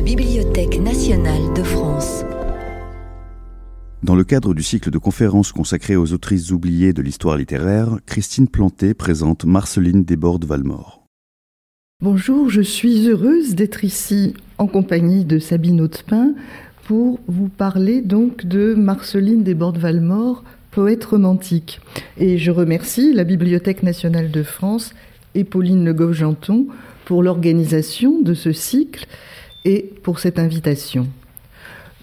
la Bibliothèque nationale de France. Dans le cadre du cycle de conférences consacré aux autrices oubliées de l'histoire littéraire, Christine Planté présente Marceline Desbordes-Valmore. Bonjour, je suis heureuse d'être ici en compagnie de Sabine Hautepin pour vous parler donc de Marceline Desbordes-Valmore, poète romantique. Et je remercie la Bibliothèque nationale de France et Pauline Le Goff-Janton pour l'organisation de ce cycle et pour cette invitation.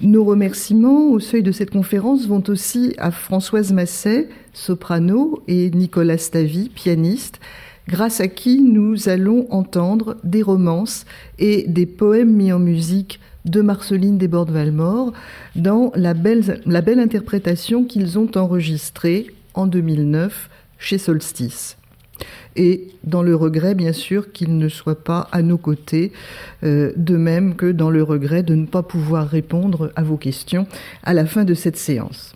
Nos remerciements au seuil de cette conférence vont aussi à Françoise Masset, soprano, et Nicolas Stavi, pianiste, grâce à qui nous allons entendre des romances et des poèmes mis en musique de Marceline Desbordes-Valmore dans la belle, la belle interprétation qu'ils ont enregistrée en 2009 chez Solstice et dans le regret, bien sûr, qu'il ne soit pas à nos côtés, euh, de même que dans le regret de ne pas pouvoir répondre à vos questions à la fin de cette séance.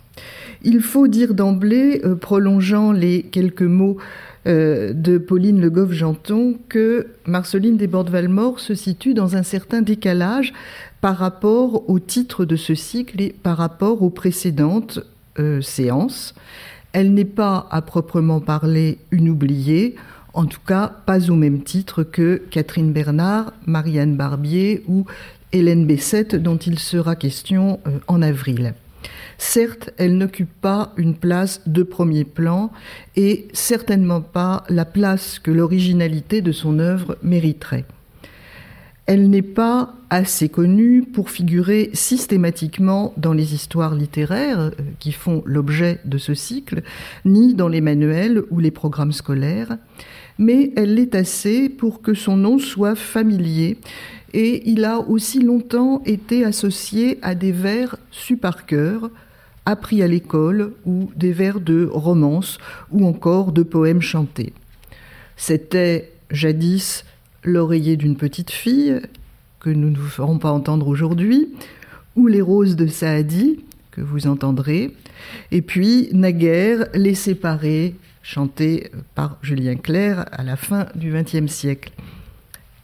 Il faut dire d'emblée, euh, prolongeant les quelques mots euh, de Pauline Le Goff-Janton, que Marceline Desbordes-Valmore se situe dans un certain décalage par rapport au titre de ce cycle et par rapport aux précédentes séances. Elle n'est pas à proprement parler une oubliée, en tout cas pas au même titre que Catherine Bernard, Marianne Barbier ou Hélène Bessette dont il sera question euh, en avril. Certes, elle n'occupe pas une place de premier plan et certainement pas la place que l'originalité de son œuvre mériterait. Elle n'est pas assez connue pour figurer systématiquement dans les histoires littéraires euh, qui font l'objet de ce cycle, ni dans les manuels ou les programmes scolaires, mais elle l'est assez pour que son nom soit familier et il a aussi longtemps été associé à des vers su par cœur, appris à l'école, ou des vers de romance, ou encore de poèmes chantés. C'était jadis L'oreiller d'une petite fille, que nous ne vous ferons pas entendre aujourd'hui, ou Les roses de Saadi, que vous entendrez, et puis Naguère, Les séparés, chanté par Julien Clerc à la fin du XXe siècle.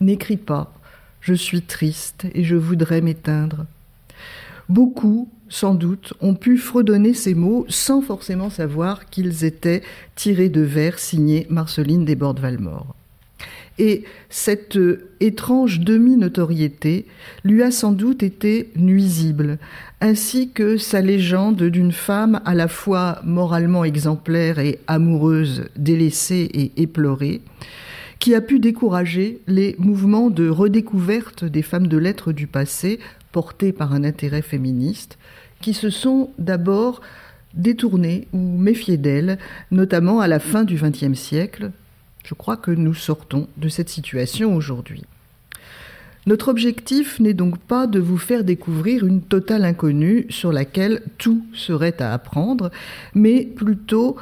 N'écris pas, je suis triste et je voudrais m'éteindre. Beaucoup, sans doute, ont pu fredonner ces mots sans forcément savoir qu'ils étaient tirés de vers signés Marceline Desbordes-Valmore. Et cette euh, étrange demi-notoriété lui a sans doute été nuisible, ainsi que sa légende d'une femme à la fois moralement exemplaire et amoureuse, délaissée et éplorée, qui a pu décourager les mouvements de redécouverte des femmes de lettres du passé portés par un intérêt féministe, qui se sont d'abord détournés ou méfiés d'elle, notamment à la fin du XXe siècle, je crois que nous sortons de cette situation aujourd'hui. Notre objectif n'est donc pas de vous faire découvrir une totale inconnue sur laquelle tout serait à apprendre, mais plutôt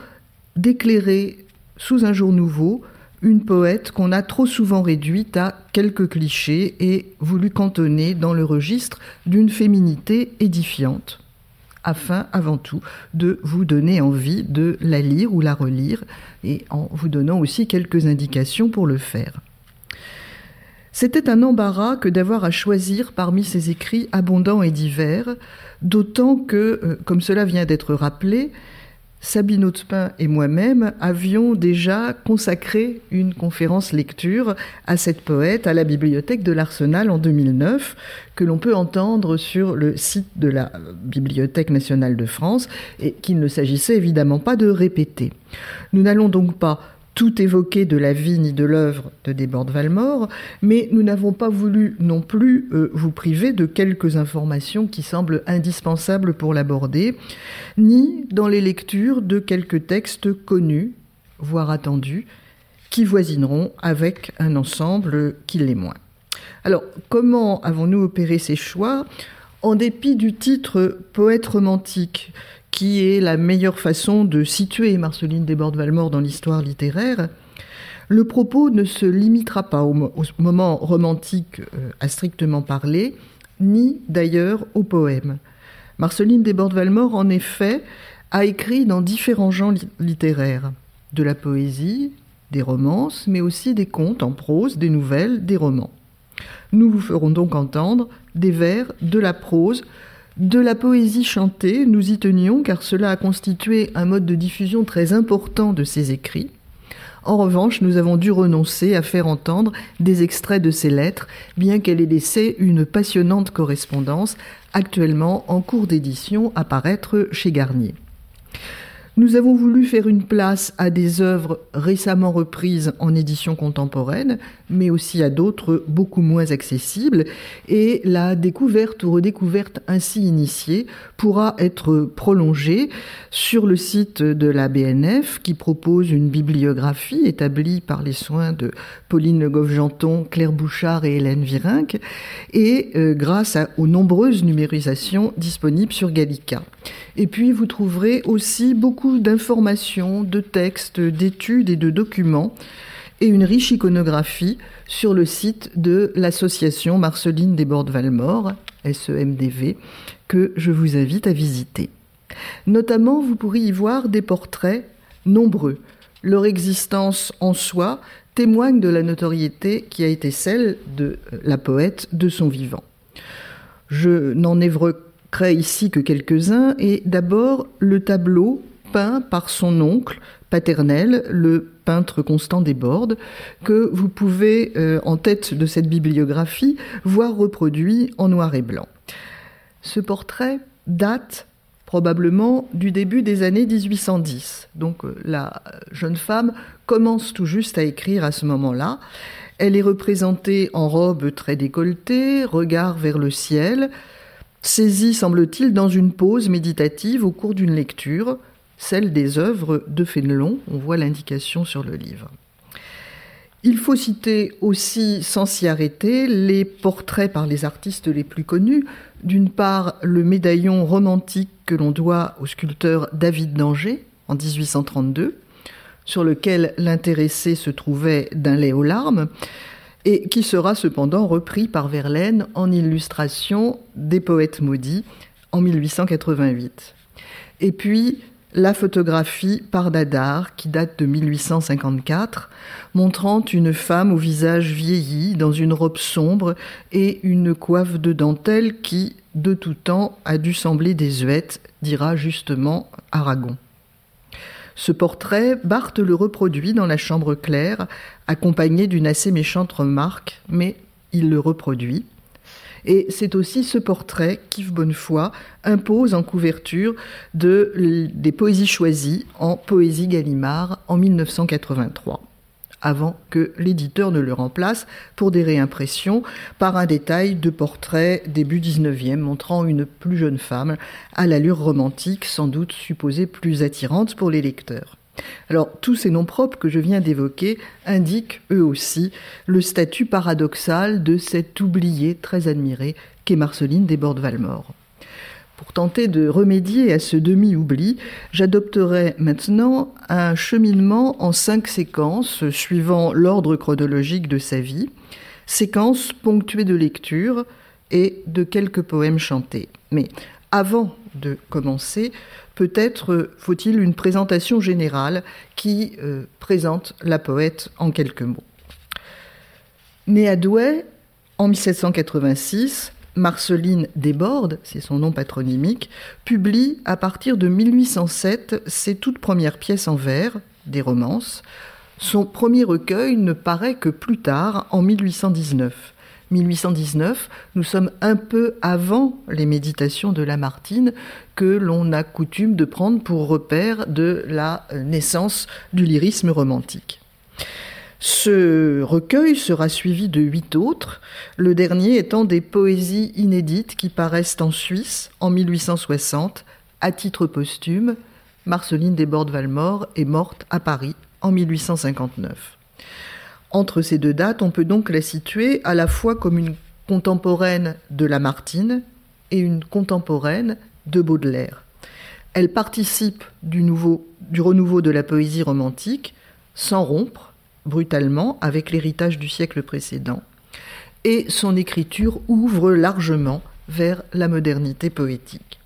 d'éclairer sous un jour nouveau une poète qu'on a trop souvent réduite à quelques clichés et voulu cantonner dans le registre d'une féminité édifiante, afin avant tout de vous donner envie de la lire ou la relire, et en vous donnant aussi quelques indications pour le faire. C'était un embarras que d'avoir à choisir parmi ces écrits abondants et divers, d'autant que, euh, comme cela vient d'être rappelé, Sabine Hautepin et moi-même avions déjà consacré une conférence lecture à cette poète à la bibliothèque de l'Arsenal en 2009, que l'on peut entendre sur le site de la Bibliothèque nationale de France, et qu'il ne s'agissait évidemment pas de répéter. Nous n'allons donc pas tout évoqué de la vie ni de l'œuvre de Desbordes-Valmore, mais nous n'avons pas voulu non plus euh, vous priver de quelques informations qui semblent indispensables pour l'aborder, ni dans les lectures de quelques textes connus, voire attendus, qui voisineront avec un ensemble qui l'est moins. Alors, comment avons-nous opéré ces choix? En dépit du titre Poète romantique, qui est la meilleure façon de situer Marceline Desbordes-Valmore dans l'histoire littéraire, le propos ne se limitera pas au, moment romantique euh, à strictement parler, ni d'ailleurs au poème. Marceline Desbordes-Valmore, en effet, a écrit dans différents genres littéraires, de la poésie, des romances, mais aussi des contes en prose, des nouvelles, des romans. Nous vous ferons donc entendre des vers, de la prose, de la poésie chantée, nous y tenions car cela a constitué un mode de diffusion très important de ses écrits. En revanche, nous avons dû renoncer à faire entendre des extraits de ses lettres, bien qu'elle ait laissé une passionnante correspondance, actuellement en cours d'édition à paraître chez Garnier. Nous avons voulu faire une place à des œuvres récemment reprises en édition contemporaine, mais aussi à d'autres beaucoup moins accessibles, et la découverte ou redécouverte ainsi initiée pourra être prolongée sur le site de la BNF qui propose une bibliographie établie par les soins de Pauline Le Goff-Janton, Claire Bouchard et Hélène Virenque, et euh, grâce aux nombreuses numérisations disponibles sur Gallica. Et puis vous trouverez aussi beaucoup d'informations, de textes, d'études et de documents et une riche iconographie sur le site de l'association Marceline des Bordes Valmore, SEMDV, que je vous invite à visiter. Notamment, vous pourrez y voir des portraits nombreux. Leur existence en soi témoigne de la notoriété qui a été celle de la poète de son vivant. Je n'en ici que quelques-uns, et d'abord le tableau peint par son oncle paternel, le peintre Constant Desbordes, que vous pouvez, euh, en tête de cette bibliographie, voir reproduit en noir et blanc. Ce portrait date probablement du début des années 1810. Donc euh, la jeune femme commence tout juste à écrire à ce moment-là. Elle est représentée en robe très décolletée, regard vers le ciel, saisi, semble-t-il, dans une pause méditative au cours d'une lecture, celle des œuvres de Fénelon, on voit l'indication sur le livre. Il faut citer aussi, sans s'y arrêter, les portraits par les artistes les plus connus. D'une part, le médaillon romantique que l'on doit au sculpteur David d'Angers en 1832, sur lequel l'intéressé se trouvait d'un lait aux larmes et qui sera cependant repris par Verlaine en illustration des poètes maudits en 1888. Et puis la photographie par Dadar qui date de 1854, montrant une femme au visage vieilli dans une robe sombre et une coiffe de dentelle qui, de tout temps, a dû sembler désuète, dira justement Aragon. Ce portrait, Barthes le reproduit dans la chambre claire, accompagné d'une assez méchante remarque, mais il le reproduit. Et c'est aussi ce portrait qu'Yves Bonnefoy impose en couverture de, des poésies choisies en Poésie Gallimard en 1983 avant que l'éditeur ne le remplace pour des réimpressions par un détail de portrait début 19e montrant une plus jeune femme à l'allure romantique, sans doute supposée plus attirante pour les lecteurs. Alors, tous ces noms propres que je viens d'évoquer indiquent, eux aussi, le statut paradoxal de cette oubliée très admirée qu'est Marceline Desbordes-Valmore. Pour tenter de remédier à ce demi-oubli, j'adopterai maintenant un cheminement en cinq séquences suivant l'ordre chronologique de sa vie, séquences ponctuées de lectures et de quelques poèmes chantés. Mais avant de commencer, peut-être faut-il une présentation générale qui euh, présente la poète en quelques mots. Née à Douai en 1786, Marceline Desbordes, c'est son nom patronymique, publie à partir de 1807 ses toutes premières pièces en vers, des romances. Son premier recueil ne paraît que plus tard, en 1819. 1819, nous sommes un peu avant les méditations de Lamartine que l'on a coutume de prendre pour repère de la naissance du lyrisme romantique. Ce recueil sera suivi de huit autres, le dernier étant des poésies inédites qui paraissent en Suisse en 1860 à titre posthume. Marceline Desbordes-Valmore est morte à Paris en 1859. Entre ces deux dates, on peut donc la situer à la fois comme une contemporaine de Lamartine et une contemporaine de Baudelaire. Elle participe du, du renouveau de la poésie romantique sans rompre brutalement avec l'héritage du siècle précédent, et son écriture ouvre largement vers la modernité poétique.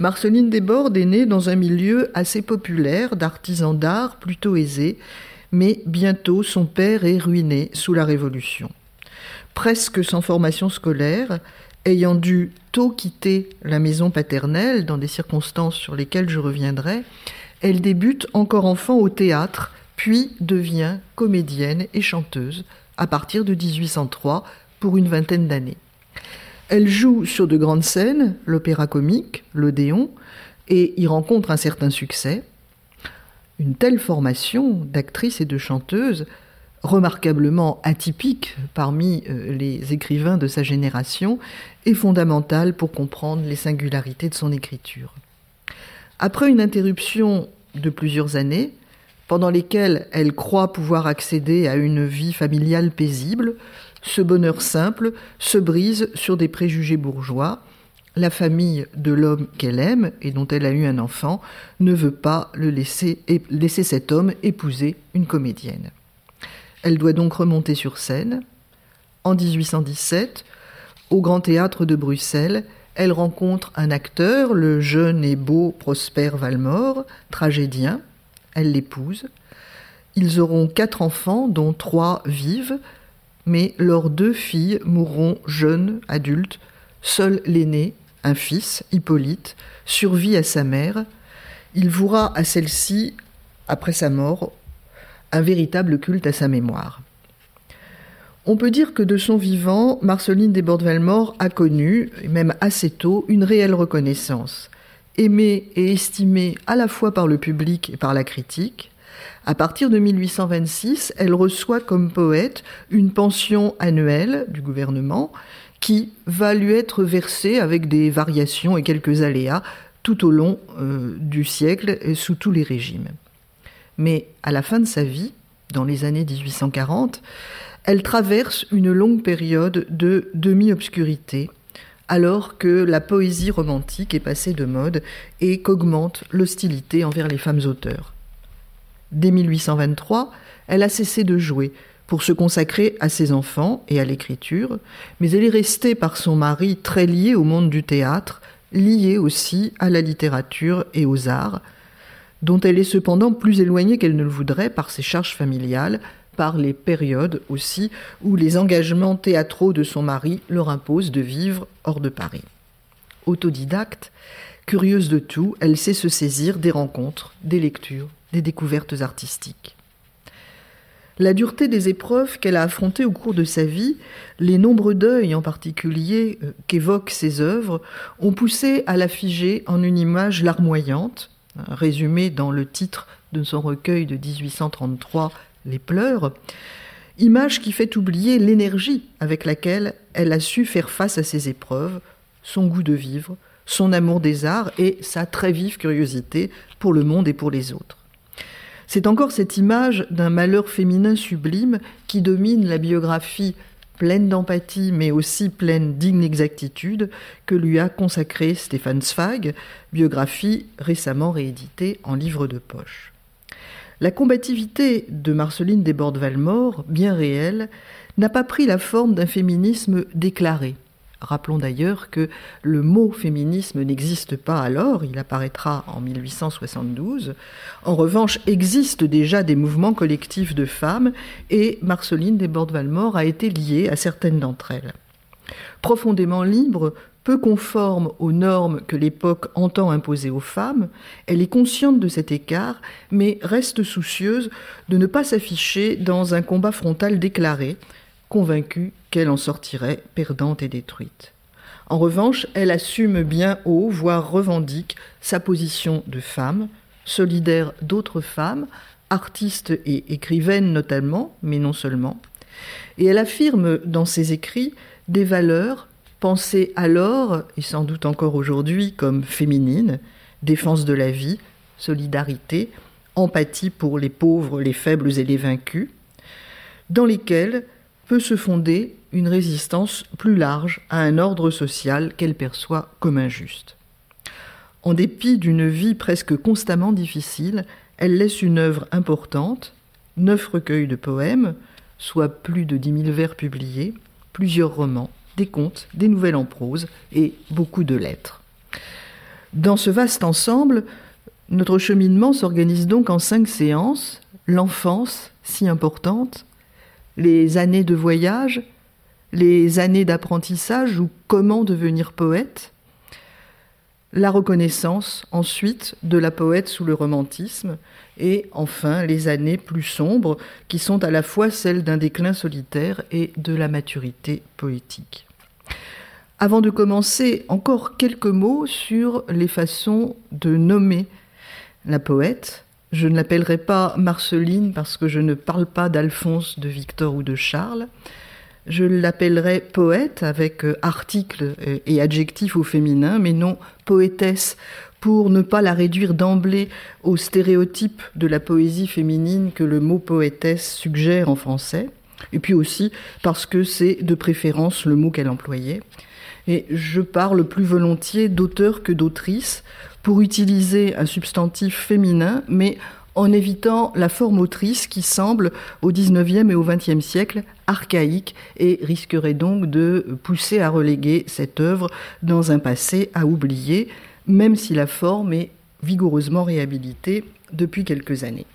Marceline Desbordes est née dans un milieu assez populaire d'artisans d'art plutôt aisés, mais bientôt son père est ruiné sous la Révolution. Presque sans formation scolaire, ayant dû tôt quitter la maison paternelle dans des circonstances sur lesquelles je reviendrai, elle débute encore enfant au théâtre, puis devient comédienne et chanteuse à partir de 1803 pour une vingtaine d'années. Elle joue sur de grandes scènes, l'opéra comique, l'Odéon, et y rencontre un certain succès. Une telle formation d'actrice et de chanteuse, remarquablement atypique parmi euh, les écrivains de sa génération, est fondamentale pour comprendre les singularités de son écriture. Après une interruption de plusieurs années, pendant lesquelles elle croit pouvoir accéder à une vie familiale paisible, ce bonheur simple se brise sur des préjugés bourgeois. La famille de l'homme qu'elle aime et dont elle a eu un enfant ne veut pas le laisser, laisser cet homme épouser une comédienne. Elle doit donc remonter sur scène. En 1817, au Grand Théâtre de Bruxelles, elle rencontre un acteur, le jeune et beau Prosper Valmore, tragédien. Elle l'épouse. Ils auront quatre enfants, dont trois vivent, mais leurs deux filles mourront jeunes, adultes. Seul l'aîné, un fils, Hippolyte, survit à sa mère. Il vouera à celle-ci, après sa mort, un véritable culte à sa mémoire. On peut dire que de son vivant, Marceline Desbordes-Valmore a connu, même assez tôt, une réelle reconnaissance. Aimée et estimée à la fois par le public et par la critique, à partir de 1826, elle reçoit comme poète une pension annuelle du gouvernement qui va lui être versée avec des variations et quelques aléas tout au long euh, du siècle et sous tous les régimes. Mais à la fin de sa vie, dans les années 1840, elle traverse une longue période de demi-obscurité, alors que la poésie romantique est passée de mode et qu'augmente l'hostilité envers les femmes auteurs. Dès 1823, elle a cessé de jouer pour se consacrer à ses enfants et à l'écriture, mais elle est restée par son mari très liée au monde du théâtre, liée aussi à la littérature et aux arts, dont elle est cependant plus éloignée qu'elle ne le voudrait par ses charges familiales, par les périodes aussi où les engagements théâtraux de son mari leur imposent de vivre hors de Paris. Autodidacte, curieuse de tout, elle sait se saisir des rencontres, des lectures, des découvertes artistiques. La dureté des épreuves qu'elle a affrontées au cours de sa vie, les nombreux deuils en particulier euh, qu'évoquent ses œuvres, ont poussé à la figer en une image larmoyante, résumée dans le titre de son recueil de 1833, Les pleurs, image qui fait oublier l'énergie avec laquelle elle a su faire face à ces épreuves, son goût de vivre, son amour des arts et sa très vive curiosité pour le monde et pour les autres. C'est encore cette image d'un malheur féminin sublime qui domine la biographie pleine d'empathie mais aussi pleine d'inexactitude que lui a consacrée Stéphane Zweig, biographie récemment rééditée en livre de poche. La combativité de Marceline Desbordes-Valmore, bien réelle, n'a pas pris la forme d'un féminisme déclaré. Rappelons d'ailleurs que le mot féminisme n'existe pas alors, il apparaîtra en 1872. En revanche, existent déjà des mouvements collectifs de femmes et Marceline Desbordes-Valmore a été liée à certaines d'entre elles. Profondément libre, peu conforme aux normes que l'époque entend imposer aux femmes, elle est consciente de cet écart, mais reste soucieuse de ne pas s'afficher dans un combat frontal déclaré, convaincue qu'elle en sortirait perdante et détruite. En revanche, elle assume bien haut, voire revendique, sa position de femme, solidaire d'autres femmes, artiste et écrivaine notamment, mais non seulement, et elle affirme dans ses écrits des valeurs pensées alors, et sans doute encore aujourd'hui, comme féminines, défense de la vie, solidarité, empathie pour les pauvres, les faibles et les vaincus, dans lesquelles peut se fonder une résistance plus large à un ordre social qu'elle perçoit comme injuste. En dépit d'une vie presque constamment difficile, elle laisse une œuvre importante, neuf recueils de poèmes, soit plus de dix mille vers publiés, plusieurs romans, des contes, des nouvelles en prose et beaucoup de lettres. Dans ce vaste ensemble, notre cheminement s'organise donc en cinq séances, l'enfance, si importante, les années de voyage, les années d'apprentissage ou comment devenir poète, la reconnaissance ensuite de la poète sous le romantisme, et enfin les années plus sombres qui sont à la fois celles d'un déclin solitaire et de la maturité poétique. Avant de commencer, encore quelques mots sur les façons de nommer la poète. Je ne l'appellerai pas Marceline parce que je ne parle pas d'Alphonse, de Victor ou de Charles. Je l'appellerai poète avec euh, article et adjectif au féminin, mais non poétesse pour ne pas la réduire d'emblée au stéréotype de la poésie féminine que le mot poétesse suggère en français, et puis aussi parce que c'est de préférence le mot qu'elle employait. Et je parle plus volontiers d'auteur que d'autrice pour utiliser un substantif féminin, mais en évitant la forme autrice qui semble au XIXe et au XXe siècle archaïque et risquerait donc de pousser à reléguer cette œuvre dans un passé à oublier, même si la forme est vigoureusement réhabilitée depuis quelques années.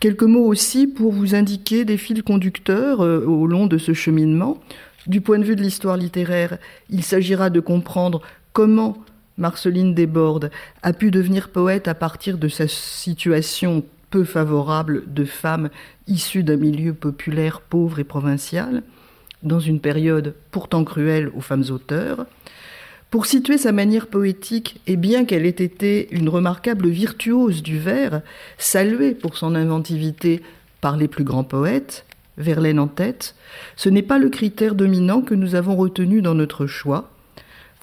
Quelques mots aussi pour vous indiquer des fils conducteurs euh, au long de ce cheminement. Du point de vue de l'histoire littéraire, il s'agira de comprendre comment Marceline Desbordes a pu devenir poète à partir de sa situation peu favorable de femme issue d'un milieu populaire pauvre et provincial, dans une période pourtant cruelle aux femmes auteurs. Pour situer sa manière poétique, et bien qu'elle ait été une remarquable virtuose du vers, saluée pour son inventivité par les plus grands poètes, Verlaine en tête, ce n'est pas le critère dominant que nous avons retenu dans notre choix,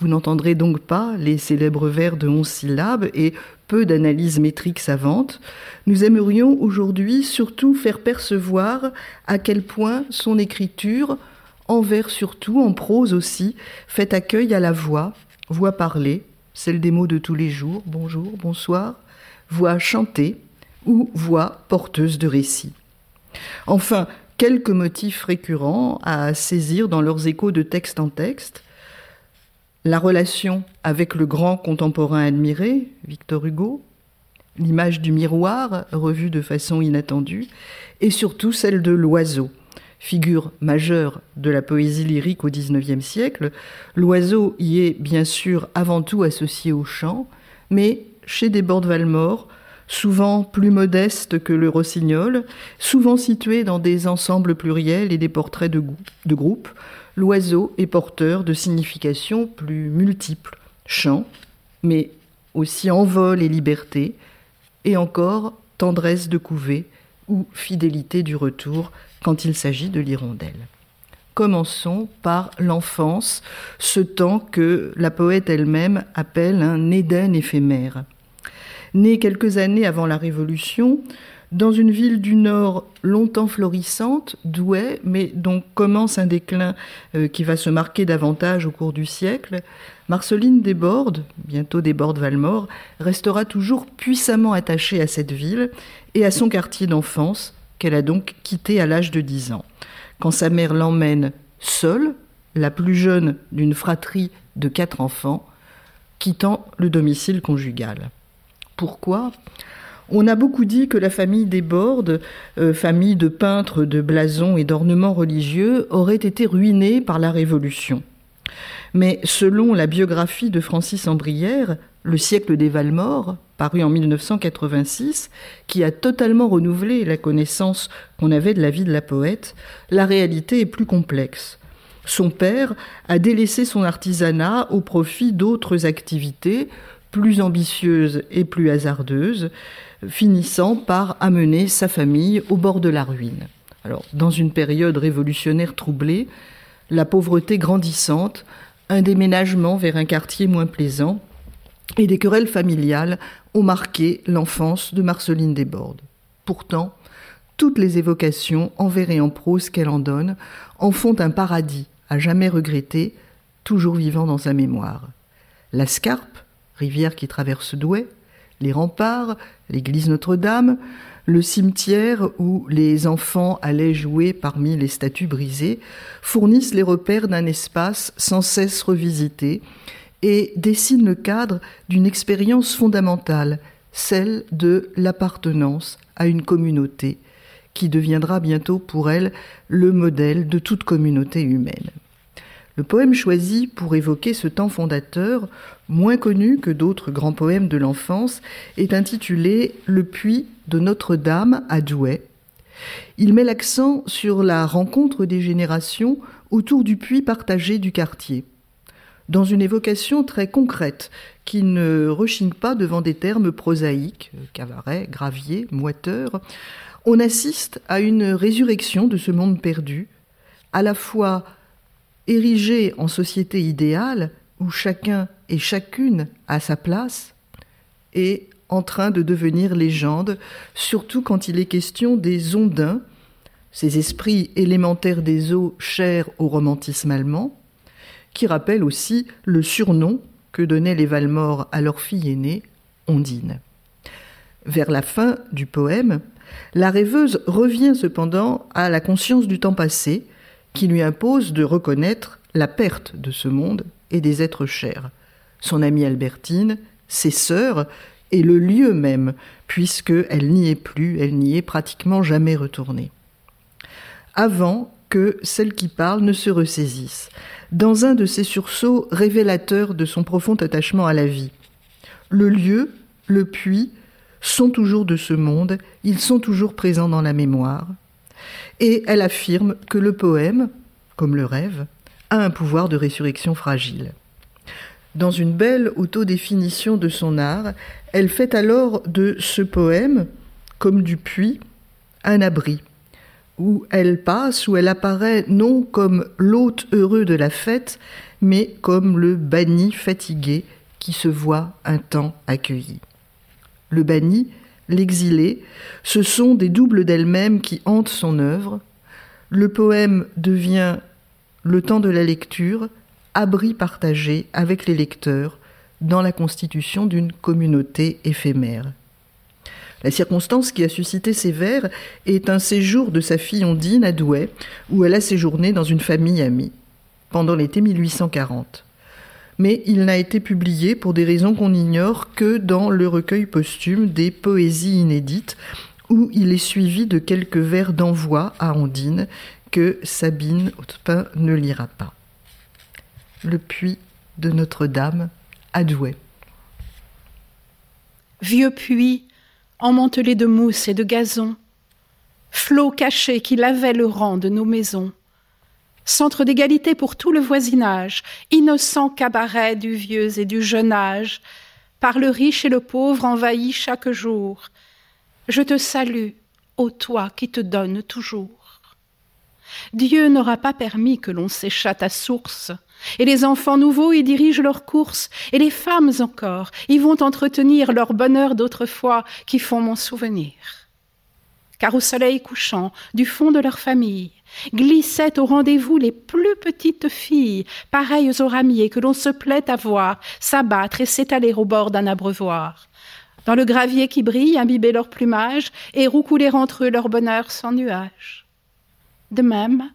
vous n'entendrez donc pas les célèbres vers de onze syllabes et peu d'analyses métriques savantes. Nous aimerions aujourd'hui surtout faire percevoir à quel point son écriture, en vers surtout, en prose aussi, fait accueil à la voix, voix parlée, celle des mots de tous les jours, bonjour, bonsoir, voix chantée ou voix porteuse de récits. Enfin, quelques motifs récurrents à saisir dans leurs échos de texte en texte, la relation avec le grand contemporain admiré, Victor Hugo, l'image du miroir revue de façon inattendue, et surtout celle de l'oiseau, figure majeure de la poésie lyrique au XIXe siècle. L'oiseau y est bien sûr avant tout associé au chant, mais chez Desbordes-Valmore, souvent plus modeste que le rossignol, souvent situé dans des ensembles pluriels et des portraits de, de groupe, l'oiseau est porteur de significations plus multiples, chant, mais aussi envol et liberté, et encore tendresse de couvée ou fidélité du retour quand il s'agit de l'hirondelle. Commençons par l'enfance, ce temps que la poète elle-même appelle un Éden éphémère. Né quelques années avant la Révolution, dans une ville du Nord longtemps florissante, Douai, mais dont commence un déclin euh, qui va se marquer davantage au cours du siècle, Marceline Desbordes, bientôt Desbordes-Valmore, restera toujours puissamment attachée à cette ville et à son quartier d'enfance, qu'elle a donc quitté à l'âge de 10 ans. Quand sa mère l'emmène seule, la plus jeune d'une fratrie de quatre enfants, quittant le domicile conjugal. Pourquoi? On a beaucoup dit que la famille des Bordes, euh, famille de peintres, de blasons et d'ornements religieux, aurait été ruinée par la Révolution. Mais selon la biographie de Francis Ambrière, Le siècle des Valmores, paru en 1986, qui a totalement renouvelé la connaissance qu'on avait de la vie de la poète, la réalité est plus complexe. Son père a délaissé son artisanat au profit d'autres activités, plus ambitieuses et plus hasardeuses, finissant par amener sa famille au bord de la ruine. Alors, dans une période révolutionnaire troublée, la pauvreté grandissante, un déménagement vers un quartier moins plaisant et des querelles familiales ont marqué l'enfance de Marceline Desbordes. Pourtant, toutes les évocations en vers et en prose qu'elle en donne en font un paradis à jamais regretter, toujours vivant dans sa mémoire. La Scarpe, rivière qui traverse Douai, les remparts, l'église Notre-Dame, le cimetière où les enfants allaient jouer parmi les statues brisées, fournissent les repères d'un espace sans cesse revisité et dessinent le cadre d'une expérience fondamentale, celle de l'appartenance à une communauté, qui deviendra bientôt pour elle le modèle de toute communauté humaine. Le poème choisi pour évoquer ce temps fondateur, moins connu que d'autres grands poèmes de l'enfance, est intitulé Le puits de Notre-Dame à Douai. Il met l'accent sur la rencontre des générations autour du puits partagé du quartier, dans une évocation très concrète qui ne rechigne pas devant des termes prosaïques, cavaret, gravier, moiteur. On assiste à une résurrection de ce monde perdu, à la fois érigé en société idéale où chacun et chacune a sa place, et en train de devenir légende, surtout quand il est question des ondins, ces esprits élémentaires des eaux chers au romantisme allemand, qui rappellent aussi le surnom que donnaient les Valmore à leur fille aînée, Ondine. Vers la fin du poème, la rêveuse revient cependant à la conscience du temps passé, qui lui impose de reconnaître la perte de ce monde et des êtres chers, son amie Albertine, ses sœurs et le lieu même, puisque elle n'y est plus, elle n'y est pratiquement jamais retournée. Avant que celle qui parle ne se ressaisisse, dans un de ces sursauts révélateurs de son profond attachement à la vie. Le lieu, le puits, sont toujours de ce monde, ils sont toujours présents dans la mémoire, et elle affirme que le poème, comme le rêve, a un pouvoir de résurrection fragile. Dans une belle autodéfinition de son art, elle fait alors de ce poème, comme du puits, un abri, où elle passe, où elle apparaît non comme l'hôte heureux de la fête, mais comme le banni fatigué qui se voit un temps accueilli. Le banni, l'exilé, ce sont des doubles d'elle-même qui hantent son œuvre. Le poème devient le temps de la lecture, abri partagé avec les lecteurs dans la constitution d'une communauté éphémère. La circonstance qui a suscité ces vers est un séjour de sa fille Ondine à Douai, où elle a séjourné dans une famille amie, pendant l'été 1840. Mais il n'a été publié, pour des raisons qu'on ignore, que dans le recueil posthume des poésies inédites, où il est suivi de quelques vers d'envoi à Ondine que Sabine Hautepin ne lira pas. Le puits de Notre-Dame à Douai. Vieux puits, emmantelé de mousse et de gazon, flot caché qui lavait le rang de nos maisons, centre d'égalité pour tout le voisinage, innocent cabaret du vieux et du jeune âge, par le riche et le pauvre envahi chaque jour. Je te salue, ô toi qui te donnes toujours. Dieu n'aura pas permis que l'on s'échatte à source, et les enfants nouveaux y dirigent leurs courses, et les femmes encore y vont entretenir leur bonheur d'autrefois qui font mon souvenir. Car au soleil couchant, du fond de leur famille, glissaient au rendez-vous les plus petites filles, pareilles aux ramiers que l'on se plaît à voir s'abattre et s'étaler au bord d'un abreuvoir. Dans le gravier qui brille, imbiber leur plumage et roucouler entre eux leur bonheur sans nuage. De même,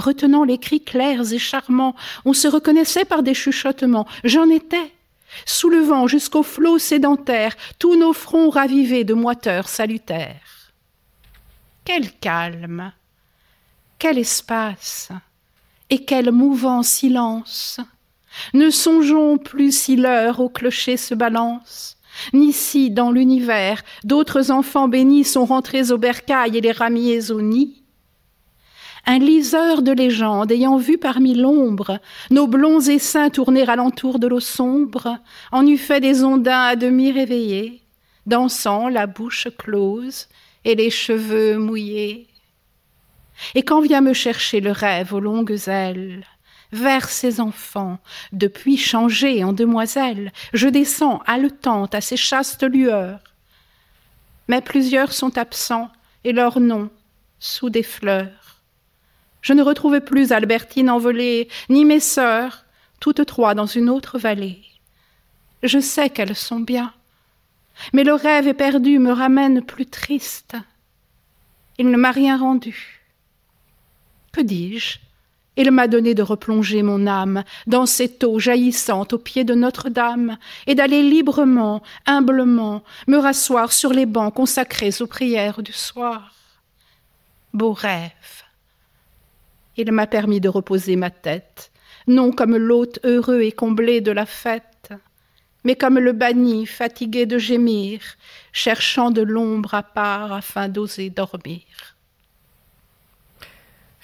retenant les cris clairs et charmants, on se reconnaissait par des chuchotements. J'en étais, soulevant jusqu'au flot sédentaire tous nos fronts ravivés de moiteurs salutaires. Quel calme, quel espace, et quel mouvant silence. Ne songeons plus si l'heure au clocher se balance, ni si, dans l'univers, d'autres enfants bénis sont rentrés au bercail et les ramiers au nid un liseur de légendes ayant vu parmi l'ombre nos blonds essaims tourner alentour de l'eau sombre, en eût fait des ondins à demi réveillés, dansant la bouche close et les cheveux mouillés. Et quand vient me chercher le rêve aux longues ailes, vers ses enfants, depuis changés en demoiselles, je descends haletante à ces chastes lueurs. Mais plusieurs sont absents, et leurs noms sous des fleurs. Je ne retrouvais plus Albertine envolée, ni mes sœurs, toutes trois dans une autre vallée. Je sais qu'elles sont bien, mais le rêve éperdu me ramène plus triste. Il ne m'a rien rendu. Que dis-je? Il m'a donné de replonger mon âme dans cette eau jaillissante au pied de Notre-Dame et d'aller librement, humblement, me rasseoir sur les bancs consacrés aux prières du soir. Beau rêve il m'a permis de reposer ma tête non comme l'hôte heureux et comblé de la fête, mais comme le banni fatigué de gémir, cherchant de l'ombre à part afin d'oser dormir.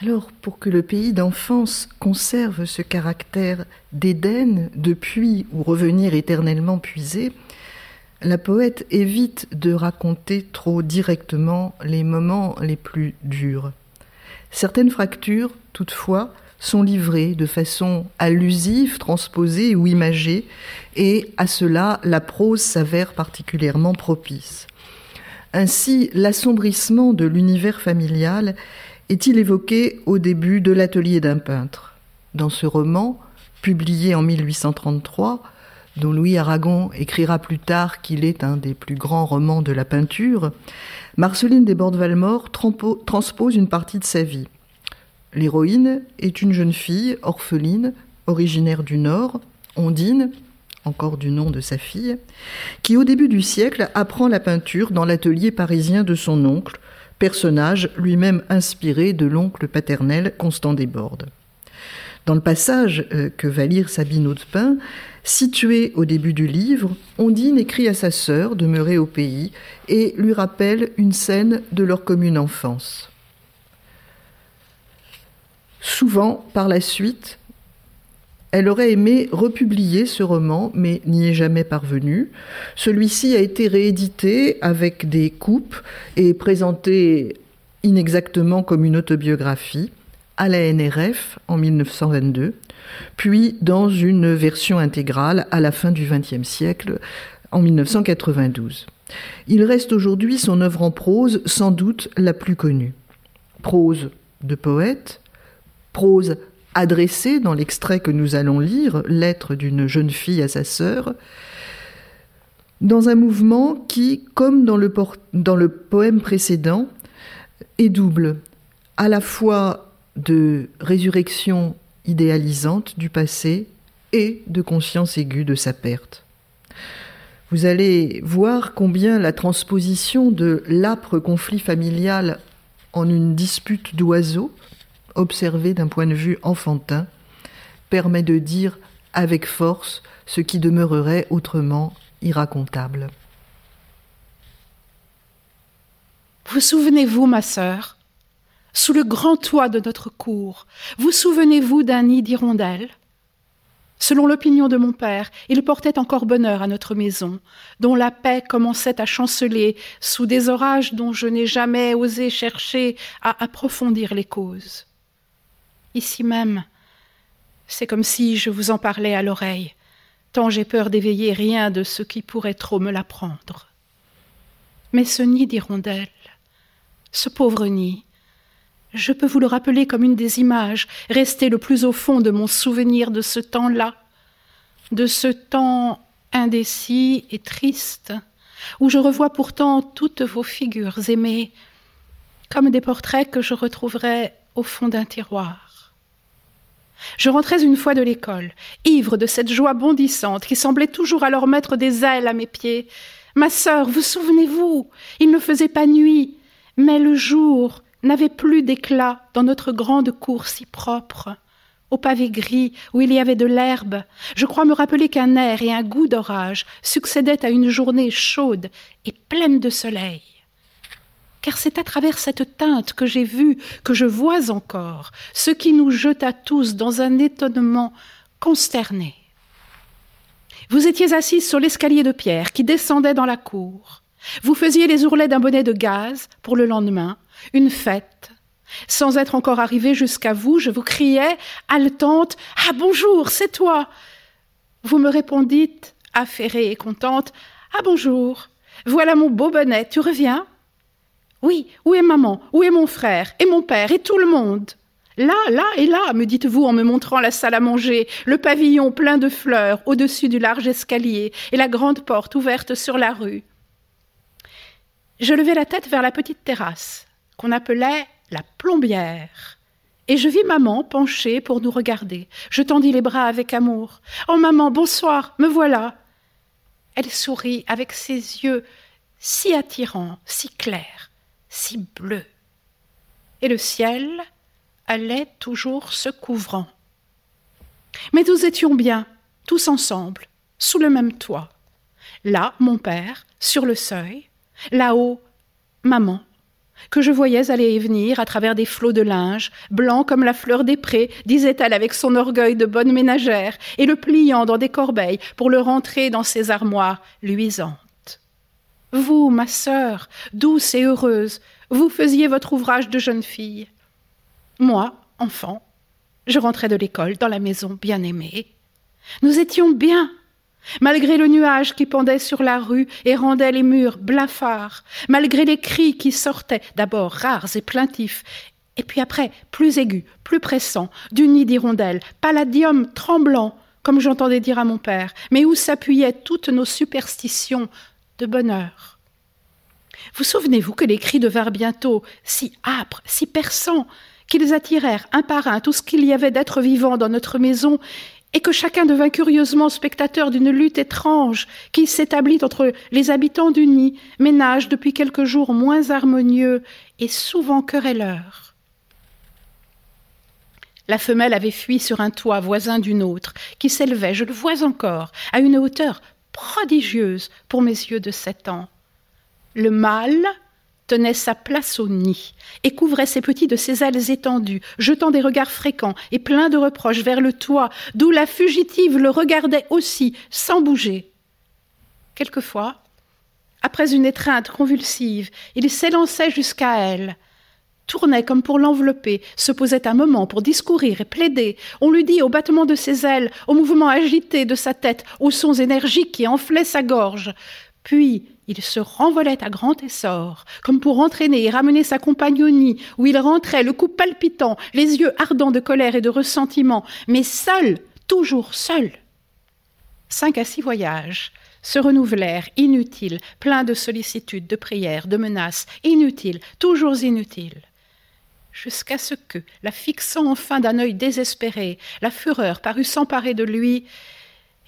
Alors, pour que le pays d'enfance conserve ce caractère d'Éden, de puits où revenir éternellement puiser, la poète évite de raconter trop directement les moments les plus durs. Certaines fractures, toutefois, sont livrées de façon allusive, transposée ou imagée, et à cela la prose s'avère particulièrement propice. Ainsi, l'assombrissement de l'univers familial est-il évoqué au début de l'atelier d'un peintre? Dans ce roman, publié en 1833, dont Louis Aragon écrira plus tard qu'il est un des plus grands romans de la peinture, Marceline Desbordes-Valmore transpose une partie de sa vie. L'héroïne est une jeune fille orpheline, originaire du Nord, Ondine, encore du nom de sa fille, qui au début du siècle apprend la peinture dans l'atelier parisien de son oncle, personnage lui-même inspiré de l'oncle paternel Constant Desbordes. Dans le passage euh, que va lire Sabine Audepin, situé au début du livre, Ondine écrit à sa sœur, demeurée au pays, et lui rappelle une scène de leur commune enfance. Souvent, par la suite, elle aurait aimé republier ce roman, mais n'y est jamais parvenue. Celui-ci a été réédité avec des coupes et présenté inexactement comme une autobiographie à la NRF en 1922, puis dans une version intégrale à la fin du XXe siècle en 1992. Il reste aujourd'hui son œuvre en prose sans doute la plus connue. Prose de poète, prose adressée dans l'extrait que nous allons lire, Lettre d'une jeune fille à sa sœur, dans un mouvement qui, comme dans le, poème précédent, est double, à la fois de résurrection idéalisante du passé et de conscience aiguë de sa perte. Vous allez voir combien la transposition de l'âpre conflit familial en une dispute d'oiseaux observé d'un point de vue enfantin, permet de dire avec force ce qui demeurerait autrement irracontable. Vous souvenez-vous, ma sœur, sous le grand toit de notre cour, vous souvenez-vous d'un nid d'hirondelles Selon l'opinion de mon père, il portait encore bonheur à notre maison, dont la paix commençait à chanceler sous des orages dont je n'ai jamais osé chercher à approfondir les causes ici même. C'est comme si je vous en parlais à l'oreille, tant j'ai peur d'éveiller rien de ce qui pourrait trop me l'apprendre. Mais ce nid d'hirondelles, ce pauvre nid, je peux vous le rappeler comme une des images restées le plus au fond de mon souvenir de ce temps-là, de ce temps indécis et triste, où je revois pourtant toutes vos figures aimées, comme des portraits que je retrouverais au fond d'un tiroir. Je rentrais une fois de l'école, ivre de cette joie bondissante qui semblait toujours alors mettre des ailes à mes pieds. Ma sœur, vous souvenez-vous, il ne faisait pas nuit, mais le jour n'avait plus d'éclat dans notre grande cour si propre. Au pavé gris, où il y avait de l'herbe, je crois me rappeler qu'un air et un goût d'orage succédaient à une journée chaude et pleine de soleil car c'est à travers cette teinte que j'ai vu, que je vois encore, ce qui nous jeta tous dans un étonnement consterné. Vous étiez assise sur l'escalier de pierre qui descendait dans la cour. Vous faisiez les ourlets d'un bonnet de gaz pour le lendemain, une fête. Sans être encore arrivée jusqu'à vous, je vous criais, haletante, Ah bonjour, c'est toi. Vous me répondîtes, affairée et contente, Ah bonjour, voilà mon beau bonnet, tu reviens? Oui, où est maman Où est mon frère Et mon père Et tout le monde? Là, là et là, me dites-vous en me montrant la salle à manger, le pavillon plein de fleurs au-dessus du large escalier et la grande porte ouverte sur la rue. Je levai la tête vers la petite terrasse, qu'on appelait la plombière, et je vis maman penchée pour nous regarder. Je tendis les bras avec amour. Oh maman, bonsoir, me voilà. Elle sourit avec ses yeux si attirants, si clairs si bleu. Et le ciel allait toujours se couvrant. Mais nous étions bien, tous ensemble, sous le même toit. Là, mon père, sur le seuil, là-haut, maman, que je voyais aller et venir à travers des flots de linge, blancs comme la fleur des prés, disait-elle avec son orgueil de bonne ménagère, et le pliant dans des corbeilles pour le rentrer dans ses armoires luisantes. Vous, ma sœur, douce et heureuse, vous faisiez votre ouvrage de jeune fille. Moi, enfant, je rentrais de l'école dans la maison bien aimée. Nous étions bien, malgré le nuage qui pendait sur la rue et rendait les murs blafards, malgré les cris qui sortaient, d'abord rares et plaintifs, et puis après plus aigus, plus pressants, du nid d'hirondelles, palladium tremblant, comme j'entendais dire à mon père, mais où s'appuyaient toutes nos superstitions de bonheur. Vous souvenez-vous que les cris devinrent bientôt si âpres, si perçants, qu'ils attirèrent un par un tout ce qu'il y avait d'être vivant dans notre maison, et que chacun devint curieusement spectateur d'une lutte étrange qui s'établit entre les habitants du nid, ménage depuis quelques jours moins harmonieux et souvent querelleur. La femelle avait fui sur un toit voisin d'une autre, qui s'élevait, je le vois encore, à une hauteur prodigieuse pour mes yeux de sept ans. Le mâle tenait sa place au nid et couvrait ses petits de ses ailes étendues, jetant des regards fréquents et pleins de reproches vers le toit, d'où la fugitive le regardait aussi, sans bouger. Quelquefois, après une étreinte convulsive, il s'élançait jusqu'à elle, tournait comme pour l'envelopper, se posait un moment pour discourir et plaider. On lui dit au battement de ses ailes, au mouvement agité de sa tête, aux sons énergiques qui enflaient sa gorge. Puis il se renvolait à grand essor, comme pour entraîner et ramener sa nid, où il rentrait, le cou palpitant, les yeux ardents de colère et de ressentiment, mais seul, toujours seul. Cinq à six voyages se renouvelèrent, inutiles, pleins de sollicitudes, de prières, de menaces, inutiles, toujours inutiles. Jusqu'à ce que, la fixant enfin d'un œil désespéré, la fureur parut s'emparer de lui,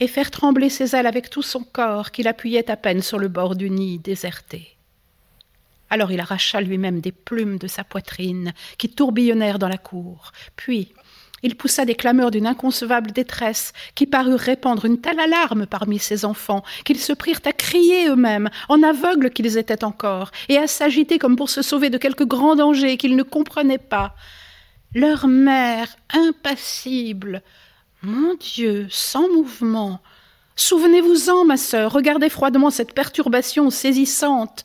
et faire trembler ses ailes avec tout son corps qu'il appuyait à peine sur le bord du nid déserté. Alors il arracha lui-même des plumes de sa poitrine qui tourbillonnèrent dans la cour, puis il poussa des clameurs d'une inconcevable détresse qui parurent répandre une telle alarme parmi ses enfants qu'ils se prirent à crier eux-mêmes, en aveugles qu'ils étaient encore, et à s'agiter comme pour se sauver de quelque grand danger qu'ils ne comprenaient pas. Leur mère, impassible, mon Dieu, sans mouvement. Souvenez-vous-en, ma sœur, regardez froidement cette perturbation saisissante,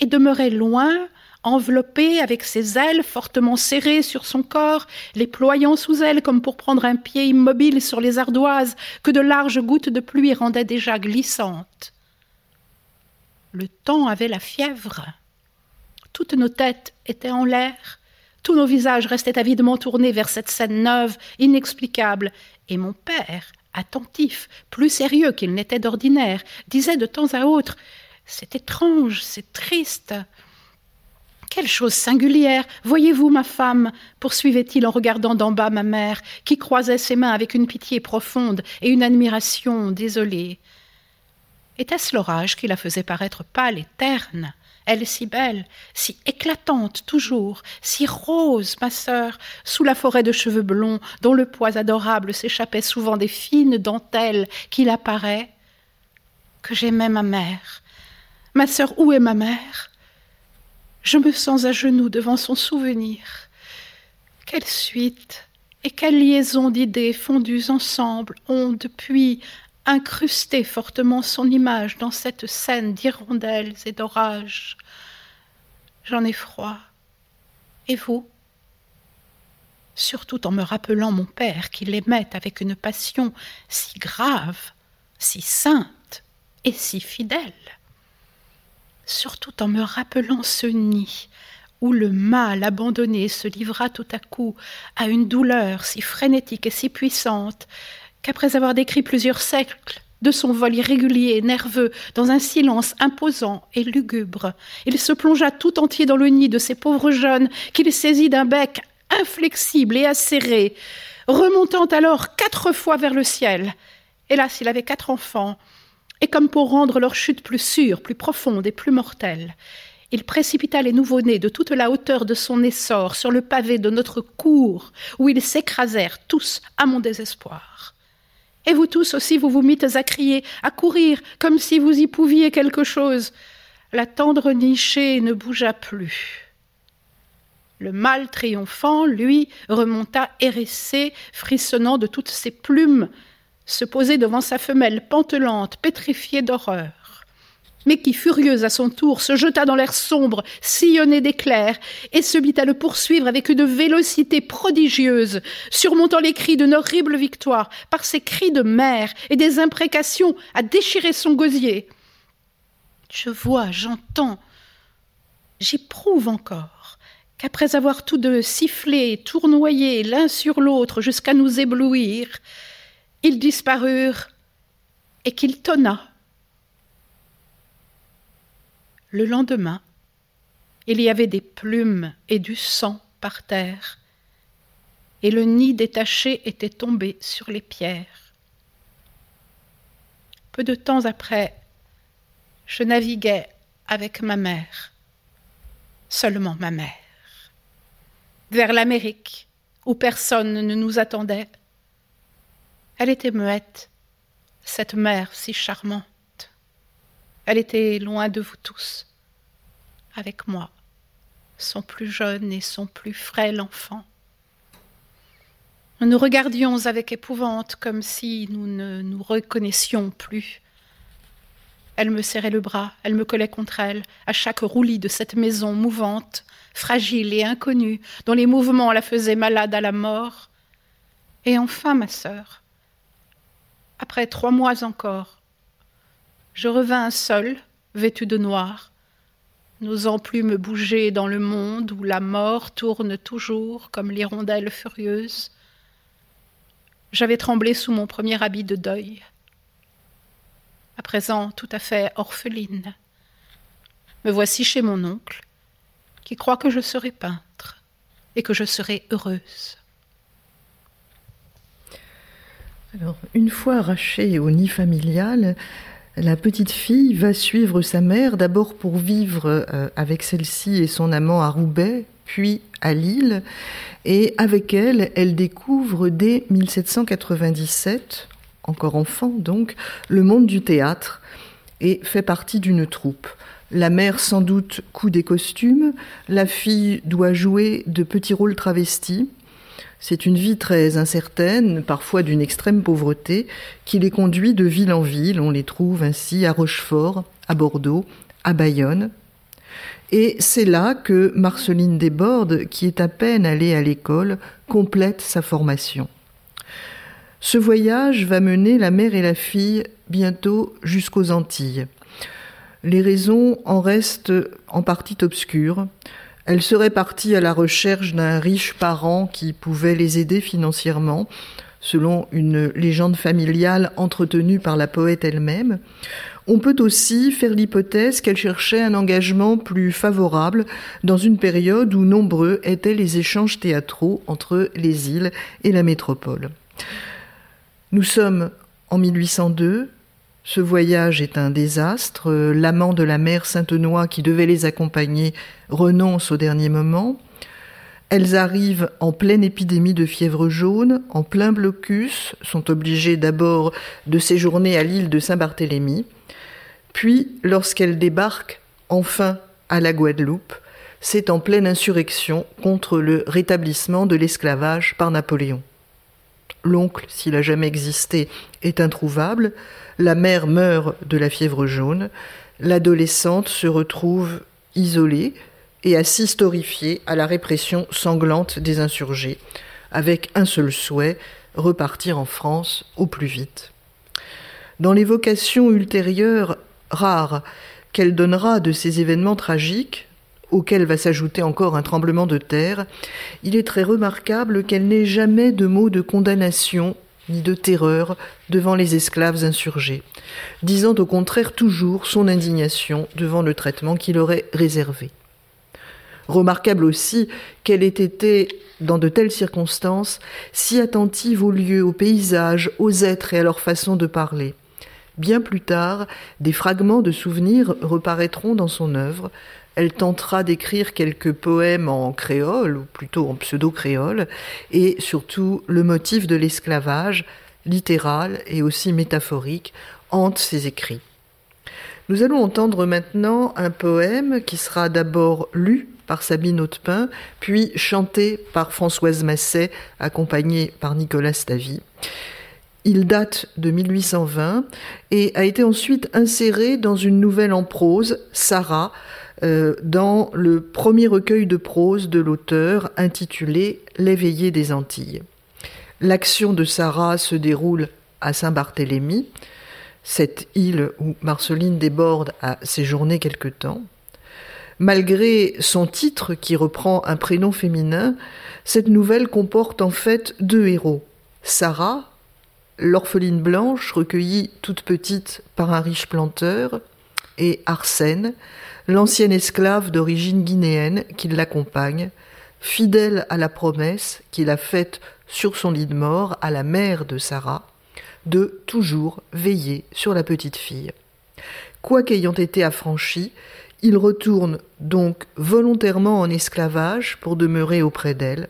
et demeurez loin, enveloppée avec ses ailes fortement serrées sur son corps, les ployant sous elle comme pour prendre un pied immobile sur les ardoises que de larges gouttes de pluie rendaient déjà glissantes. Le temps avait la fièvre. Toutes nos têtes étaient en l'air, tous nos visages restaient avidement tournés vers cette scène neuve, inexplicable, et mon père, attentif, plus sérieux qu'il n'était d'ordinaire, disait de temps à autre C'est étrange, c'est triste. Quelle chose singulière. Voyez-vous, ma femme poursuivait-il en regardant d'en bas ma mère, qui croisait ses mains avec une pitié profonde et une admiration désolée. Était-ce l'orage qui la faisait paraître pâle et terne? Elle si belle, si éclatante toujours, si rose, ma sœur, sous la forêt de cheveux blonds, dont le poids adorable s'échappait souvent des fines dentelles qu'il apparaît, que j'aimais ma mère. Ma sœur, où est ma mère? Je me sens à genoux devant son souvenir. Quelle suite et quelle liaison d'idées fondues ensemble ont, depuis, incrusté fortement son image dans cette scène d'hirondelles et d'orages. J'en ai froid. Et vous? Surtout en me rappelant mon père qui l'aimait avec une passion si grave, si sainte et si fidèle. Surtout en me rappelant ce nid où le mâle abandonné se livra tout à coup à une douleur si frénétique et si puissante qu'après avoir décrit plusieurs siècles de son vol irrégulier et nerveux, dans un silence imposant et lugubre, il se plongea tout entier dans le nid de ces pauvres jeunes qu'il saisit d'un bec inflexible et acéré, remontant alors quatre fois vers le ciel. Hélas, il avait quatre enfants, et comme pour rendre leur chute plus sûre, plus profonde et plus mortelle, il précipita les nouveau-nés de toute la hauteur de son essor sur le pavé de notre cour, où ils s'écrasèrent tous à mon désespoir. Et vous tous aussi, vous vous mîtes à crier, à courir, comme si vous y pouviez quelque chose. La tendre nichée ne bougea plus. Le mâle triomphant, lui, remonta hérissé, frissonnant de toutes ses plumes, se posait devant sa femelle pantelante, pétrifiée d'horreur mais qui, furieuse à son tour, se jeta dans l'air sombre, sillonné d'éclairs, et se mit à le poursuivre avec une vélocité prodigieuse, surmontant les cris d'une horrible victoire, par ses cris de mère et des imprécations à déchirer son gosier. Je vois, j'entends, j'éprouve encore qu'après avoir tous deux sifflé, tournoyé l'un sur l'autre jusqu'à nous éblouir, ils disparurent et qu'il tonna le lendemain, il y avait des plumes et du sang par terre, et le nid détaché était tombé sur les pierres. Peu de temps après, je naviguais avec ma mère, seulement ma mère, vers l'Amérique, où personne ne nous attendait. Elle était muette, cette mère si charmante. Elle était loin de vous tous, avec moi, son plus jeune et son plus frêle enfant. Nous nous regardions avec épouvante, comme si nous ne nous reconnaissions plus. Elle me serrait le bras, elle me collait contre elle, à chaque roulis de cette maison mouvante, fragile et inconnue, dont les mouvements la faisaient malade à la mort. Et enfin, ma sœur, après trois mois encore, je revins seul, vêtu de noir, n'osant plus me bouger dans le monde où la mort tourne toujours comme l'hirondelle furieuse. J'avais tremblé sous mon premier habit de deuil. À présent tout à fait orpheline. Me voici chez mon oncle, qui croit que je serai peintre et que je serai heureuse. Alors, une fois arrachée au nid familial, la petite fille va suivre sa mère d'abord pour vivre euh, avec celle-ci et son amant à Roubaix, puis à Lille, et avec elle, elle découvre dès 1797, encore enfant donc, le monde du théâtre et fait partie d'une troupe. La mère sans doute coud des costumes, la fille doit jouer de petits rôles travestis, c'est une vie très incertaine, parfois d'une extrême pauvreté, qui les conduit de ville en ville. On les trouve ainsi à Rochefort, à Bordeaux, à Bayonne. Et c'est là que Marceline Desbordes, qui est à peine allée à l'école, complète sa formation. Ce voyage va mener la mère et la fille bientôt jusqu'aux Antilles. Les raisons en restent en partie obscures. Elle serait partie à la recherche d'un riche parent qui pouvait les aider financièrement, selon une légende familiale entretenue par la poète elle-même. On peut aussi faire l'hypothèse qu'elle cherchait un engagement plus favorable dans une période où nombreux étaient les échanges théâtraux entre les îles et la métropole. Nous sommes en 1802, ce voyage est un désastre. L'amant de la mère Saintenois qui devait les accompagner renonce au dernier moment. Elles arrivent en pleine épidémie de fièvre jaune, en plein blocus, sont obligées d'abord de séjourner à l'île de Saint-Barthélemy. Puis, lorsqu'elles débarquent enfin à la Guadeloupe, c'est en pleine insurrection contre le rétablissement de l'esclavage par Napoléon. L'oncle, s'il a jamais existé, est introuvable. La mère meurt de la fièvre jaune. L'adolescente se retrouve isolée et assiste horrifiée à la répression sanglante des insurgés, avec un seul souhait, repartir en France au plus vite. Dans l'évocation ultérieure rare qu'elle donnera de ces événements tragiques, auquel va s'ajouter encore un tremblement de terre, il est très remarquable qu'elle n'ait jamais de mots de condamnation ni de terreur devant les esclaves insurgés, disant au contraire toujours son indignation devant le traitement qu'il aurait réservé. Remarquable aussi qu'elle ait été, dans de telles circonstances, si attentive aux lieux, aux paysages, aux êtres et à leur façon de parler. Bien plus tard, des fragments de souvenirs reparaîtront dans son œuvre, elle tentera d'écrire quelques poèmes en créole, ou plutôt en pseudo-créole, et surtout le motif de l'esclavage, littérale et aussi métaphorique hante ses écrits. Nous allons entendre maintenant un poème qui sera d'abord lu par Sabine Hautepin, puis chanté par Françoise Masset, accompagnée par Nicolas Stavy. Il date de 1820 et a été ensuite inséré dans une nouvelle en prose, Sarah, euh, dans le premier recueil de prose de l'auteur intitulé L'éveillé des Antilles. L'action de Sarah se déroule à Saint-Barthélemy, cette île où Marceline Desbordes a séjourné quelque temps. Malgré son titre qui reprend un prénom féminin, cette nouvelle comporte en fait deux héros. Sarah, l'orpheline blanche recueillie toute petite par un riche planteur, et Arsène, l'ancien esclave d'origine guinéenne qui l'accompagne, fidèle à la promesse qu'il a faite sur son lit de mort à la mère de Sarah, de toujours veiller sur la petite fille. Quoiqu'ayant été affranchi, il retourne donc volontairement en esclavage pour demeurer auprès d'elle.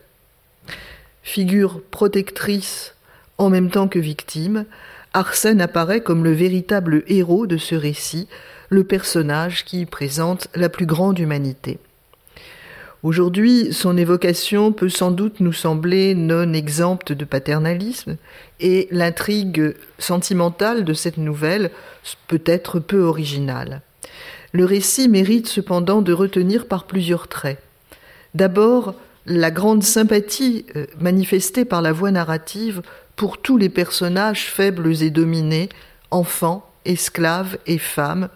Figure protectrice en même temps que victime, Arsène apparaît comme le véritable héros de ce récit, le personnage qui présente la plus grande humanité. Aujourd'hui, son évocation peut sans doute nous sembler non exempte de paternalisme, et l'intrigue sentimentale de cette nouvelle peut être peu originale. Le récit mérite cependant de retenir par plusieurs traits. D'abord, la grande sympathie euh, manifestée par la voix narrative pour tous les personnages faibles et dominés, enfants, esclaves et femmes,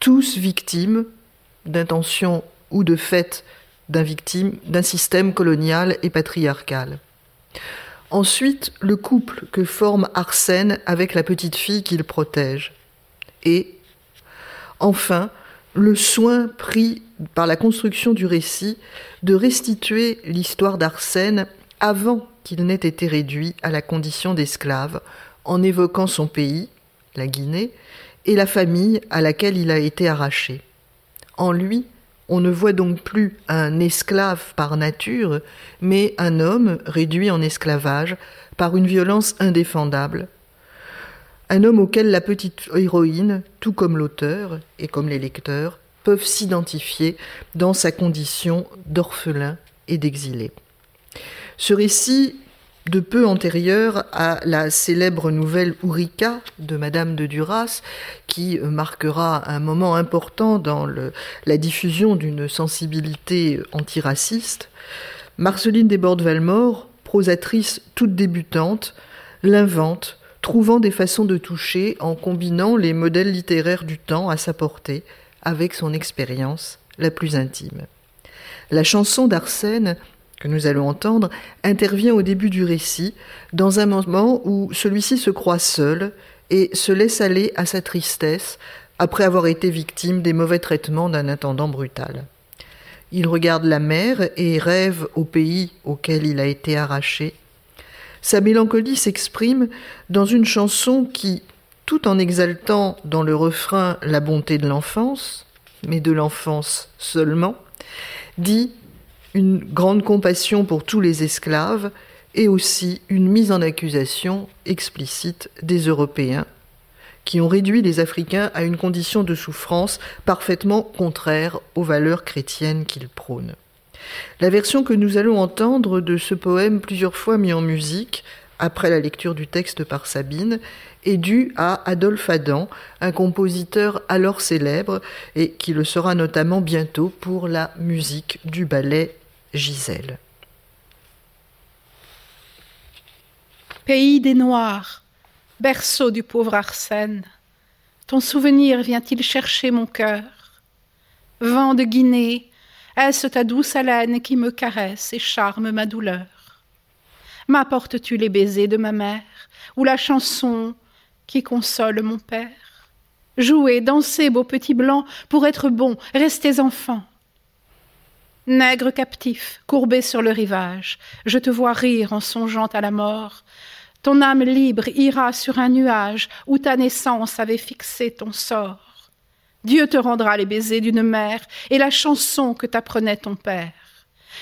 tous victimes d'intentions ou de fait d'un d'un système colonial et patriarcal. Ensuite, le couple que forme Arsène avec la petite fille qu'il protège. Et, enfin, le soin pris par la construction du récit de restituer l'histoire d'Arsène avant qu'il n'ait été réduit à la condition d'esclave, en évoquant son pays, la Guinée, et la famille à laquelle il a été arraché. En lui, on ne voit donc plus un esclave par nature, mais un homme réduit en esclavage par une violence indéfendable. Un homme auquel la petite héroïne, tout comme l'auteur et comme les lecteurs, peuvent s'identifier dans sa condition d'orphelin et d'exilé. Ce récit de peu antérieure à la célèbre nouvelle Ourika de Madame de Duras, qui marquera un moment important dans la diffusion d'une sensibilité antiraciste, Marceline Desbordes-Valmore, prosatrice toute débutante, l'invente, trouvant des façons de toucher en combinant les modèles littéraires du temps à sa portée avec son expérience la plus intime. La chanson d'Arsène que nous allons entendre intervient au début du récit, dans un moment où celui-ci se croit seul et se laisse aller à sa tristesse après avoir été victime des mauvais traitements d'un intendant brutal. Il regarde la mer et rêve au pays auquel il a été arraché. Sa mélancolie s'exprime dans une chanson qui, tout en exaltant dans le refrain la bonté de l'enfance, mais de l'enfance seulement, dit une grande compassion pour tous les esclaves et aussi une mise en accusation explicite des Européens qui ont réduit les Africains à une condition de souffrance parfaitement contraire aux valeurs chrétiennes qu'ils prônent. La version que nous allons entendre de ce poème plusieurs fois mis en musique, après la lecture du texte par Sabine, est due à Adolphe Adam, un compositeur alors célèbre et qui le sera notamment bientôt pour la musique du ballet Gisèle. Pays des Noirs, berceau du pauvre Arsène, ton souvenir vient-il chercher mon cœur? Vent de Guinée, est-ce ta douce haleine qui me caresse et charme ma douleur? M'apportes-tu les baisers de ma mère ou la chanson qui console mon père? Jouez, dansez, beaux petits blancs, pour être bons, restez enfants. Nègre captif, courbé sur le rivage, je te vois rire en songeant à la mort. Ton âme libre ira sur un nuage où ta naissance avait fixé ton sort. Dieu te rendra les baisers d'une mère et la chanson que t'apprenait ton père.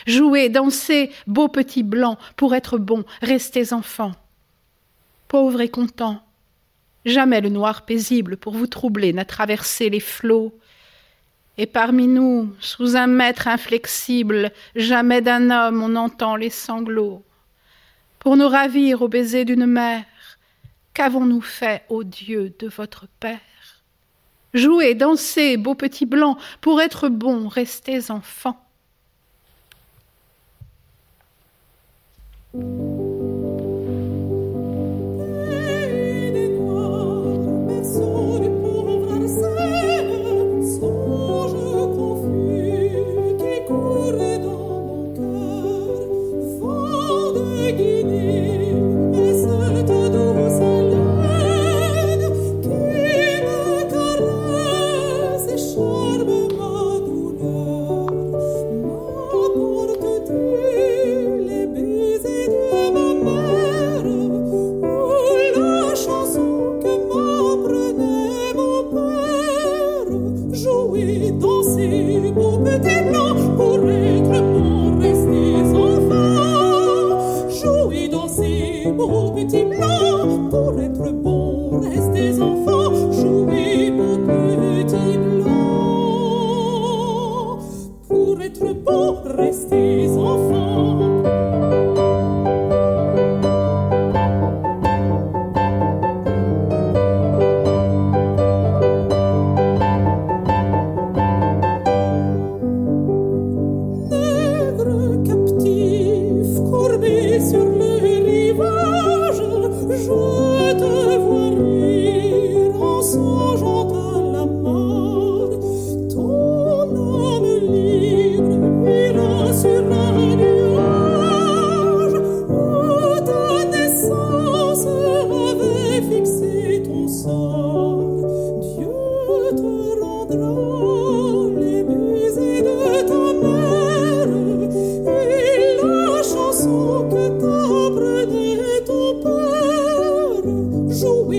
Jouez, dansez, beaux petits blancs, pour être bons, restez enfants. pauvre et content. Jamais le noir paisible pour vous troubler n'a traversé les flots. Et parmi nous, sous un maître inflexible, jamais d'un homme on entend les sanglots. Pour nous ravir au baiser d'une mère, qu'avons-nous fait, ô Dieu, de votre Père? Jouez, dansez, beaux petits blancs, pour être bons, restez enfants.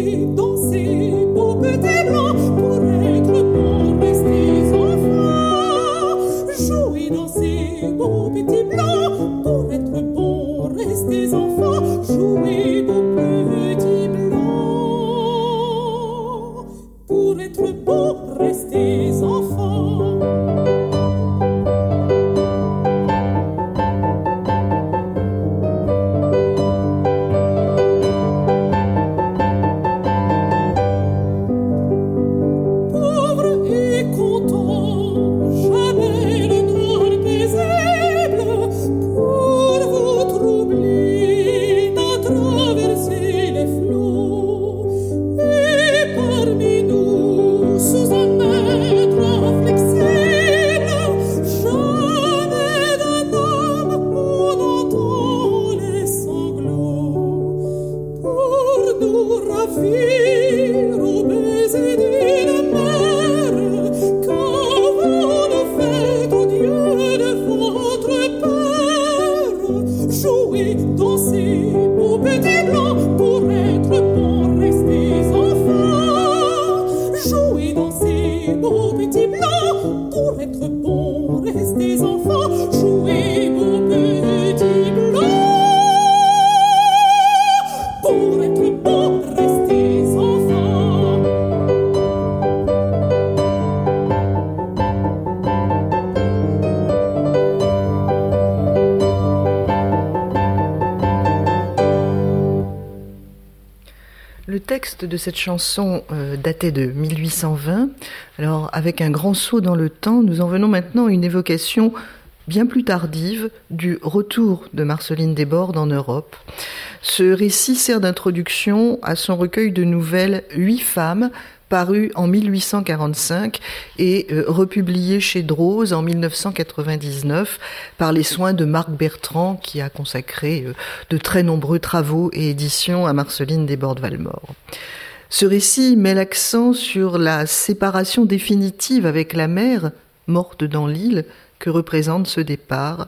me dou. De cette chanson euh, datait de 1820. Alors, avec un grand saut dans le temps, nous en venons maintenant à une évocation bien plus tardive du retour de Marceline Desbordes en Europe. Ce récit sert d'introduction à son recueil de nouvelles Huit femmes, paru en 1845 et euh, republié chez Drose en 1999 par les soins de Marc Bertrand qui a consacré euh, de très nombreux travaux et éditions à Marceline Desbordes-Valmore. Ce récit met l'accent sur la séparation définitive avec la mère, morte dans l'île, que représente ce départ.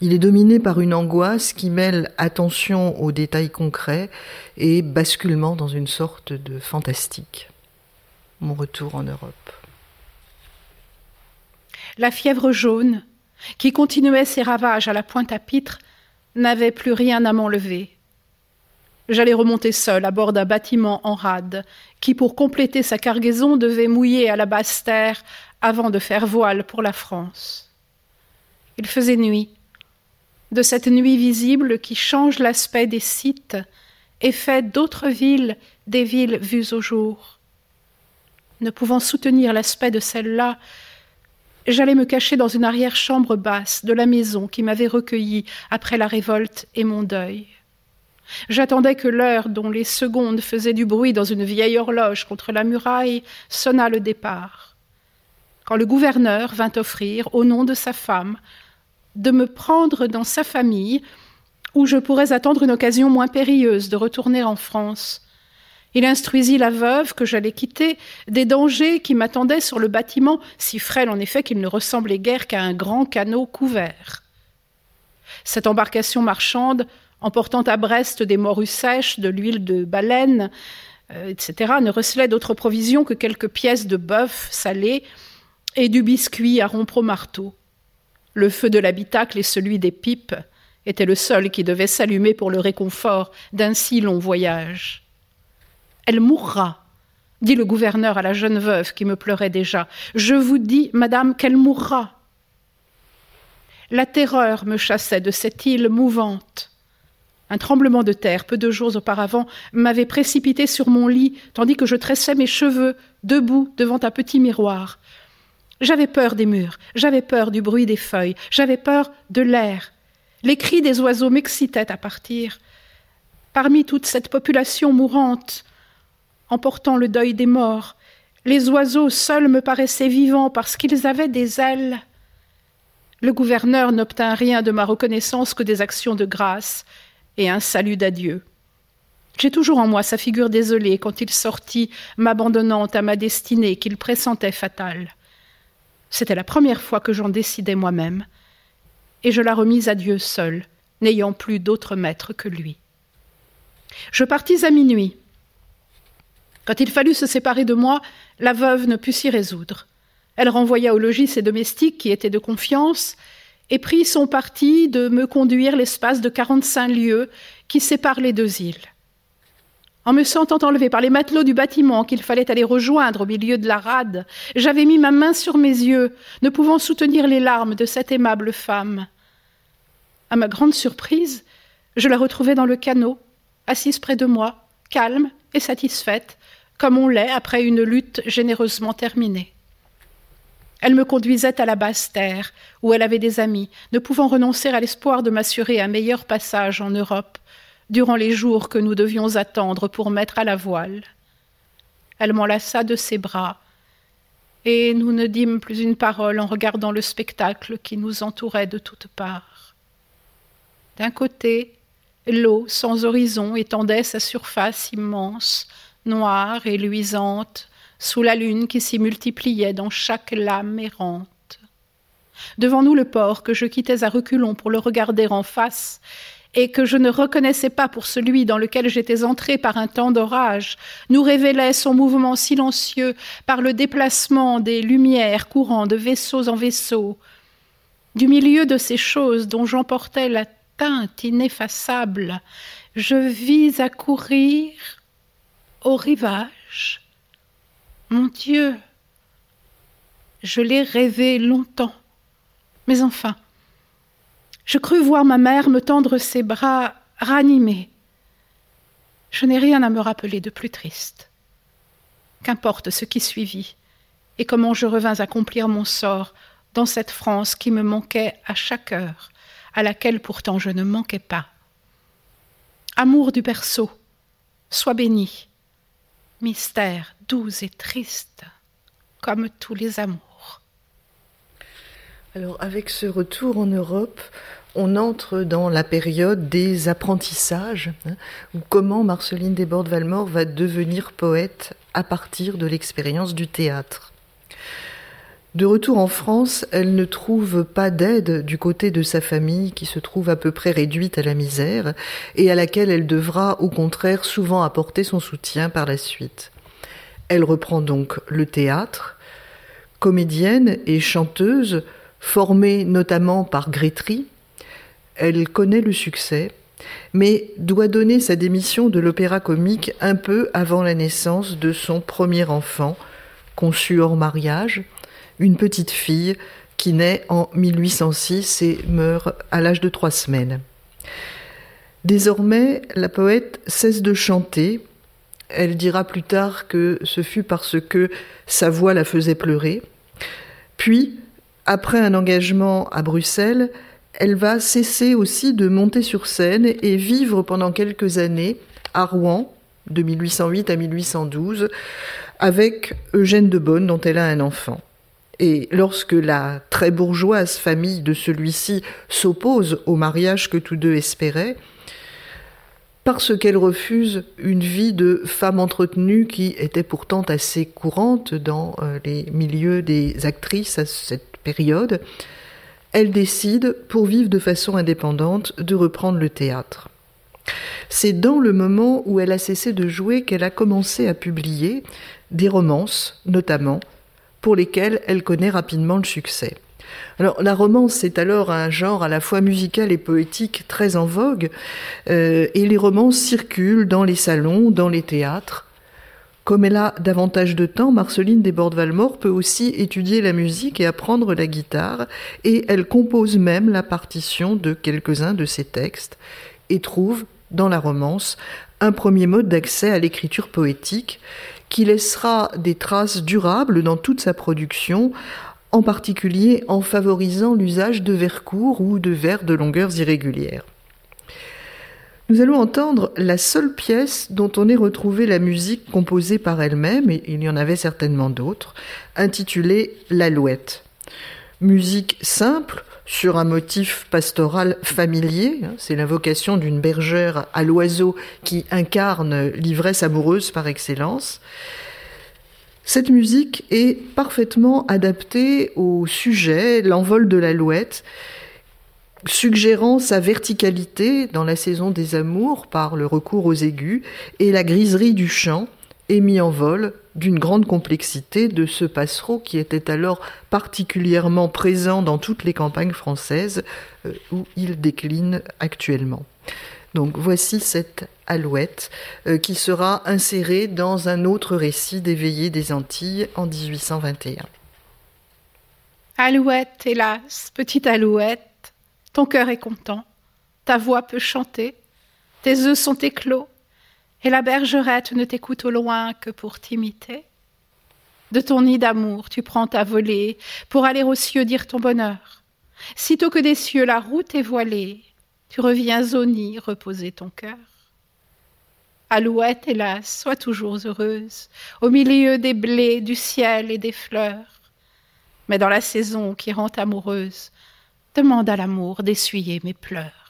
Il est dominé par une angoisse qui mêle attention aux détails concrets et basculement dans une sorte de fantastique. Mon retour en Europe. La fièvre jaune, qui continuait ses ravages à la pointe à pitre, n'avait plus rien à m'enlever. J'allais remonter seul à bord d'un bâtiment en rade, qui, pour compléter sa cargaison, devait mouiller à la basse terre avant de faire voile pour la France. Il faisait nuit. De cette nuit visible qui change l'aspect des sites et fait d'autres villes des villes vues au jour. Ne pouvant soutenir l'aspect de celle-là, j'allais me cacher dans une arrière-chambre basse de la maison qui m'avait recueilli après la révolte et mon deuil. J'attendais que l'heure dont les secondes faisaient du bruit dans une vieille horloge contre la muraille sonnât le départ. Quand le gouverneur vint offrir, au nom de sa femme, de me prendre dans sa famille, où je pourrais attendre une occasion moins périlleuse de retourner en France. Il instruisit la veuve que j'allais quitter des dangers qui m'attendaient sur le bâtiment, si frêle en effet qu'il ne ressemblait guère qu'à un grand canot couvert. Cette embarcation marchande emportant à Brest des morues sèches, de l'huile de baleine, euh, etc., ne recelait d'autres provisions que quelques pièces de bœuf salé et du biscuit à rompre au marteau. Le feu de l'habitacle et celui des pipes étaient le seul qui devait s'allumer pour le réconfort d'un si long voyage. Elle mourra, dit le gouverneur à la jeune veuve qui me pleurait déjà. Je vous dis, madame, qu'elle mourra. La terreur me chassait de cette île mouvante. Un tremblement de terre, peu de jours auparavant, m'avait précipité sur mon lit, tandis que je tressais mes cheveux, debout devant un petit miroir. J'avais peur des murs, j'avais peur du bruit des feuilles, j'avais peur de l'air. Les cris des oiseaux m'excitaient à partir. Parmi toute cette population mourante, emportant le deuil des morts, les oiseaux seuls me paraissaient vivants parce qu'ils avaient des ailes. Le gouverneur n'obtint rien de ma reconnaissance que des actions de grâce, et un salut d'adieu. J'ai toujours en moi sa figure désolée quand il sortit, m'abandonnant à ma destinée qu'il pressentait fatale. C'était la première fois que j'en décidais moi-même, et je la remis à Dieu seul, n'ayant plus d'autre maître que lui. Je partis à minuit. Quand il fallut se séparer de moi, la veuve ne put s'y résoudre. Elle renvoya au logis ses domestiques qui étaient de confiance, et prit son parti de me conduire l'espace de quarante-cinq lieues qui séparent les deux îles. En me sentant enlevé par les matelots du bâtiment qu'il fallait aller rejoindre au milieu de la rade, j'avais mis ma main sur mes yeux, ne pouvant soutenir les larmes de cette aimable femme. À ma grande surprise, je la retrouvai dans le canot, assise près de moi, calme et satisfaite, comme on l'est après une lutte généreusement terminée. Elle me conduisait à la basse terre, où elle avait des amis, ne pouvant renoncer à l'espoir de m'assurer un meilleur passage en Europe, durant les jours que nous devions attendre pour mettre à la voile. Elle m'enlaça de ses bras, et nous ne dîmes plus une parole en regardant le spectacle qui nous entourait de toutes parts. D'un côté, l'eau sans horizon étendait sa surface immense, noire et luisante, sous la lune qui s'y multipliait dans chaque lame errante. Devant nous le port que je quittais à reculons pour le regarder en face, et que je ne reconnaissais pas pour celui dans lequel j'étais entré par un temps d'orage, nous révélait son mouvement silencieux par le déplacement des lumières courant de vaisseaux en vaisseaux. Du milieu de ces choses dont j'emportais la teinte ineffaçable, je vis accourir au rivage mon Dieu. Je l'ai rêvé longtemps. Mais enfin, je crus voir ma mère me tendre ses bras ranimés. Je n'ai rien à me rappeler de plus triste. Qu'importe ce qui suivit, et comment je revins accomplir mon sort dans cette France qui me manquait à chaque heure, à laquelle pourtant je ne manquais pas. Amour du berceau, sois béni. Mystère doux et triste, comme tous les amours. Alors avec ce retour en Europe, on entre dans la période des apprentissages, hein, ou comment Marceline Desbordes-Valmore va devenir poète à partir de l'expérience du théâtre. De retour en France, elle ne trouve pas d'aide du côté de sa famille qui se trouve à peu près réduite à la misère et à laquelle elle devra au contraire souvent apporter son soutien par la suite. Elle reprend donc le théâtre, comédienne et chanteuse, formée notamment par Grétry. Elle connaît le succès mais doit donner sa démission de l'opéra comique un peu avant la naissance de son premier enfant, conçu hors mariage, une petite fille qui naît en 1806 et meurt à l'âge de trois semaines. Désormais, la poète cesse de chanter. Elle dira plus tard que ce fut parce que sa voix la faisait pleurer. Puis, après un engagement à Bruxelles, elle va cesser aussi de monter sur scène et vivre pendant quelques années à Rouen, de 1808 à 1812, avec Eugène de Bonne, dont elle a un enfant. Et lorsque la très bourgeoise famille de celui-ci s'oppose au mariage que tous deux espéraient, parce qu'elle refuse une vie de femme entretenue qui était pourtant assez courante dans euh, les milieux des actrices à cette période, elle décide, pour vivre de façon indépendante, de reprendre le théâtre. C'est dans le moment où elle a cessé de jouer qu'elle a commencé à publier des romances, notamment, pour lesquelles elle connaît rapidement le succès. La romance c'est alors un genre à la fois musical et poétique très en vogue, euh, et les romances circulent dans les salons, dans les théâtres, comme elle a davantage de temps, Marceline Desbordes-Valmore peut aussi étudier la musique et apprendre la guitare, et elle compose même la partition de quelques-uns de ses textes, et trouve, dans la romance, un premier mode d'accès à l'écriture poétique, qui laissera des traces durables dans toute sa production, en particulier en favorisant l'usage de vers courts ou de vers de longueurs irrégulières. Nous allons entendre la seule pièce dont on ait retrouvé la musique composée par elle-même, et il y en avait certainement d'autres, intitulée L'Alouette. Musique simple, sur un motif pastoral familier, c'est l'invocation d'une bergère à l'oiseau qui incarne l'ivresse amoureuse par excellence. Cette musique est parfaitement adaptée au sujet, l'envol de l'alouette, suggérant sa verticalité dans la saison des amours par le recours aux aigus et la griserie du chant est mis en vol d'une grande complexité de ce passereau qui était alors particulièrement présent dans toutes les campagnes françaises euh, où il décline actuellement. Donc voici cette alouette euh, qui sera insérée dans un autre récit d'éveillé des Antilles en 1821. Alouette, hélas, petite alouette, ton cœur est content, ta voix peut chanter, tes œufs sont éclos, et la bergerette ne t'écoute au loin que pour t'imiter. De ton nid d'amour, tu prends ta volée pour aller aux cieux dire ton bonheur. Sitôt que des cieux la route est voilée, tu reviens au nid reposer ton cœur. Alouette, hélas, sois toujours heureuse, au milieu des blés, du ciel et des fleurs. Mais dans la saison qui rend amoureuse, demande à l'amour d'essuyer mes pleurs.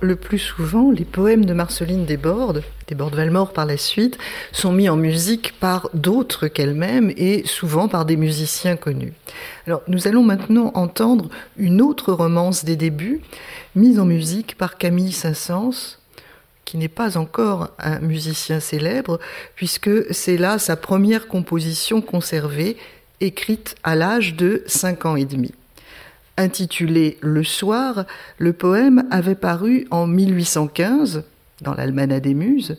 Le plus souvent, les poèmes de Marceline Desbordes, Desbordes-Valmore par la suite, sont mis en musique par d'autres qu'elle-même et souvent par des musiciens connus. Alors, nous allons maintenant entendre une autre romance des débuts, mise en musique par Camille Saint-Saëns, qui n'est pas encore un musicien célèbre, puisque c'est là sa première composition conservée, écrite à l'âge de 5 ans et demi. Intitulé Le soir, le poème avait paru en 1815 dans l'Almanach des Muses.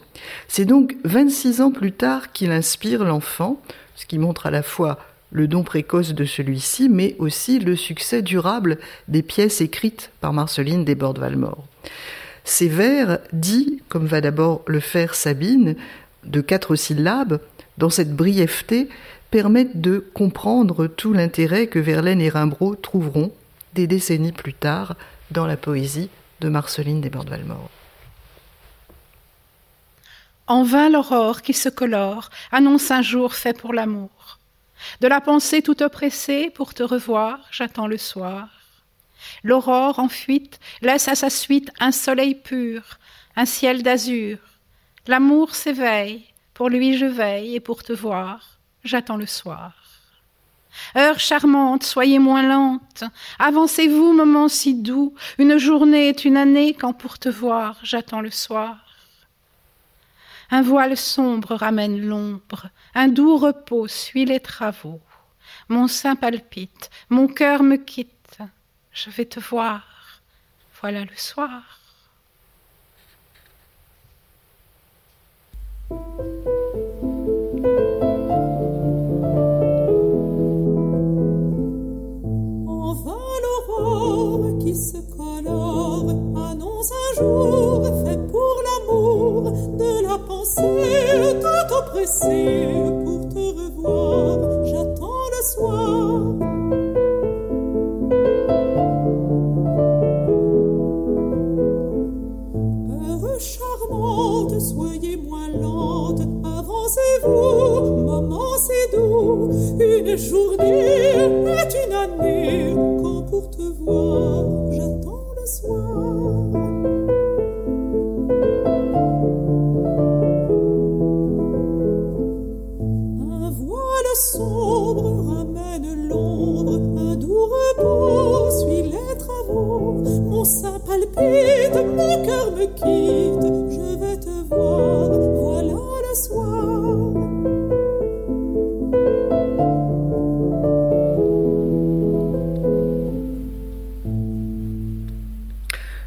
C'est donc 26 ans plus tard qu'il inspire l'enfant, ce qui montre à la fois le don précoce de celui-ci, mais aussi le succès durable des pièces écrites par Marceline Desbordes-Valmore. Ces vers, dits, comme va d'abord le faire Sabine, de quatre syllabes, dans cette brièveté, permettent de comprendre tout l'intérêt que Verlaine et Rimbaud trouveront des décennies plus tard dans la poésie de Marceline Desbordes-Valmore. En vain l'aurore qui se colore annonce un jour fait pour l'amour. De la pensée tout oppressée, pour te revoir, j'attends le soir. L'aurore en fuite laisse à sa suite un soleil pur, un ciel d'azur. L'amour s'éveille, pour lui je veille, et pour te voir, j'attends le soir. Heure charmante, soyez moins lente, avancez-vous, moment si doux, une journée est une année quand pour te voir j'attends le soir. Un voile sombre ramène l'ombre, un doux repos suit les travaux. Mon sein palpite, mon cœur me quitte, je vais te voir, voilà le soir. Tout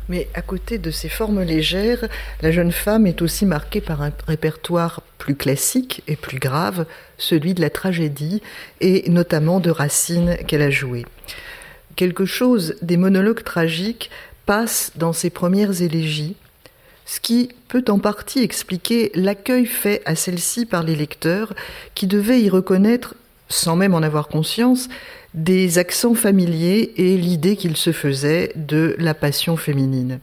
Mais à côté de ces formes légères, la jeune femme est aussi marquée par un répertoire plus classique et plus grave, celui de la tragédie, et notamment de Racine qu'elle a joué. Quelque chose des monologues tragiques passe dans ses premières élégies, ce qui peut en partie expliquer l'accueil fait à celle-ci par les lecteurs, qui devaient y reconnaître, sans même en avoir conscience, des accents familiers et l'idée qu'il se faisait de la passion féminine.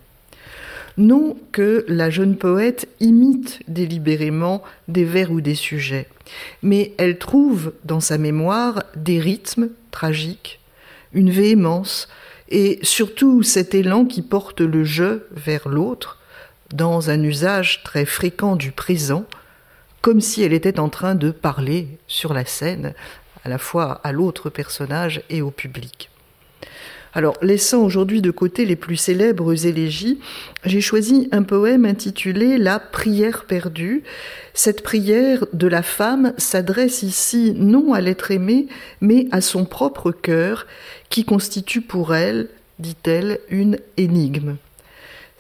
Non que la jeune poète imite délibérément des vers ou des sujets, mais elle trouve dans sa mémoire des rythmes tragiques, une véhémence, et surtout cet élan qui porte le je vers l'autre, dans un usage très fréquent du présent, comme si elle était en train de parler sur la scène à la fois à l'autre personnage et au public. Alors, laissant aujourd'hui de côté les plus célèbres élégies, j'ai choisi un poème intitulé La prière perdue. Cette prière de la femme s'adresse ici non à l'être aimé, mais à son propre cœur, qui constitue pour elle, dit-elle, une énigme.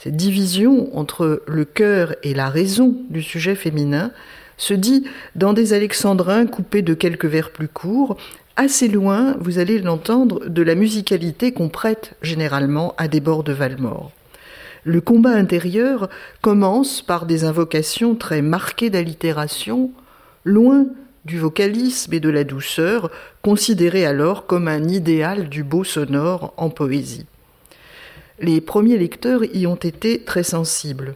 Cette division entre le cœur et la raison du sujet féminin se dit dans des alexandrins coupés de quelques vers plus courts, assez loin, vous allez l'entendre, de la musicalité qu'on prête généralement à des bords de Valmore. Le combat intérieur commence par des invocations très marquées d'allitération, loin du vocalisme et de la douceur, considérés alors comme un idéal du beau sonore en poésie. Les premiers lecteurs y ont été très sensibles.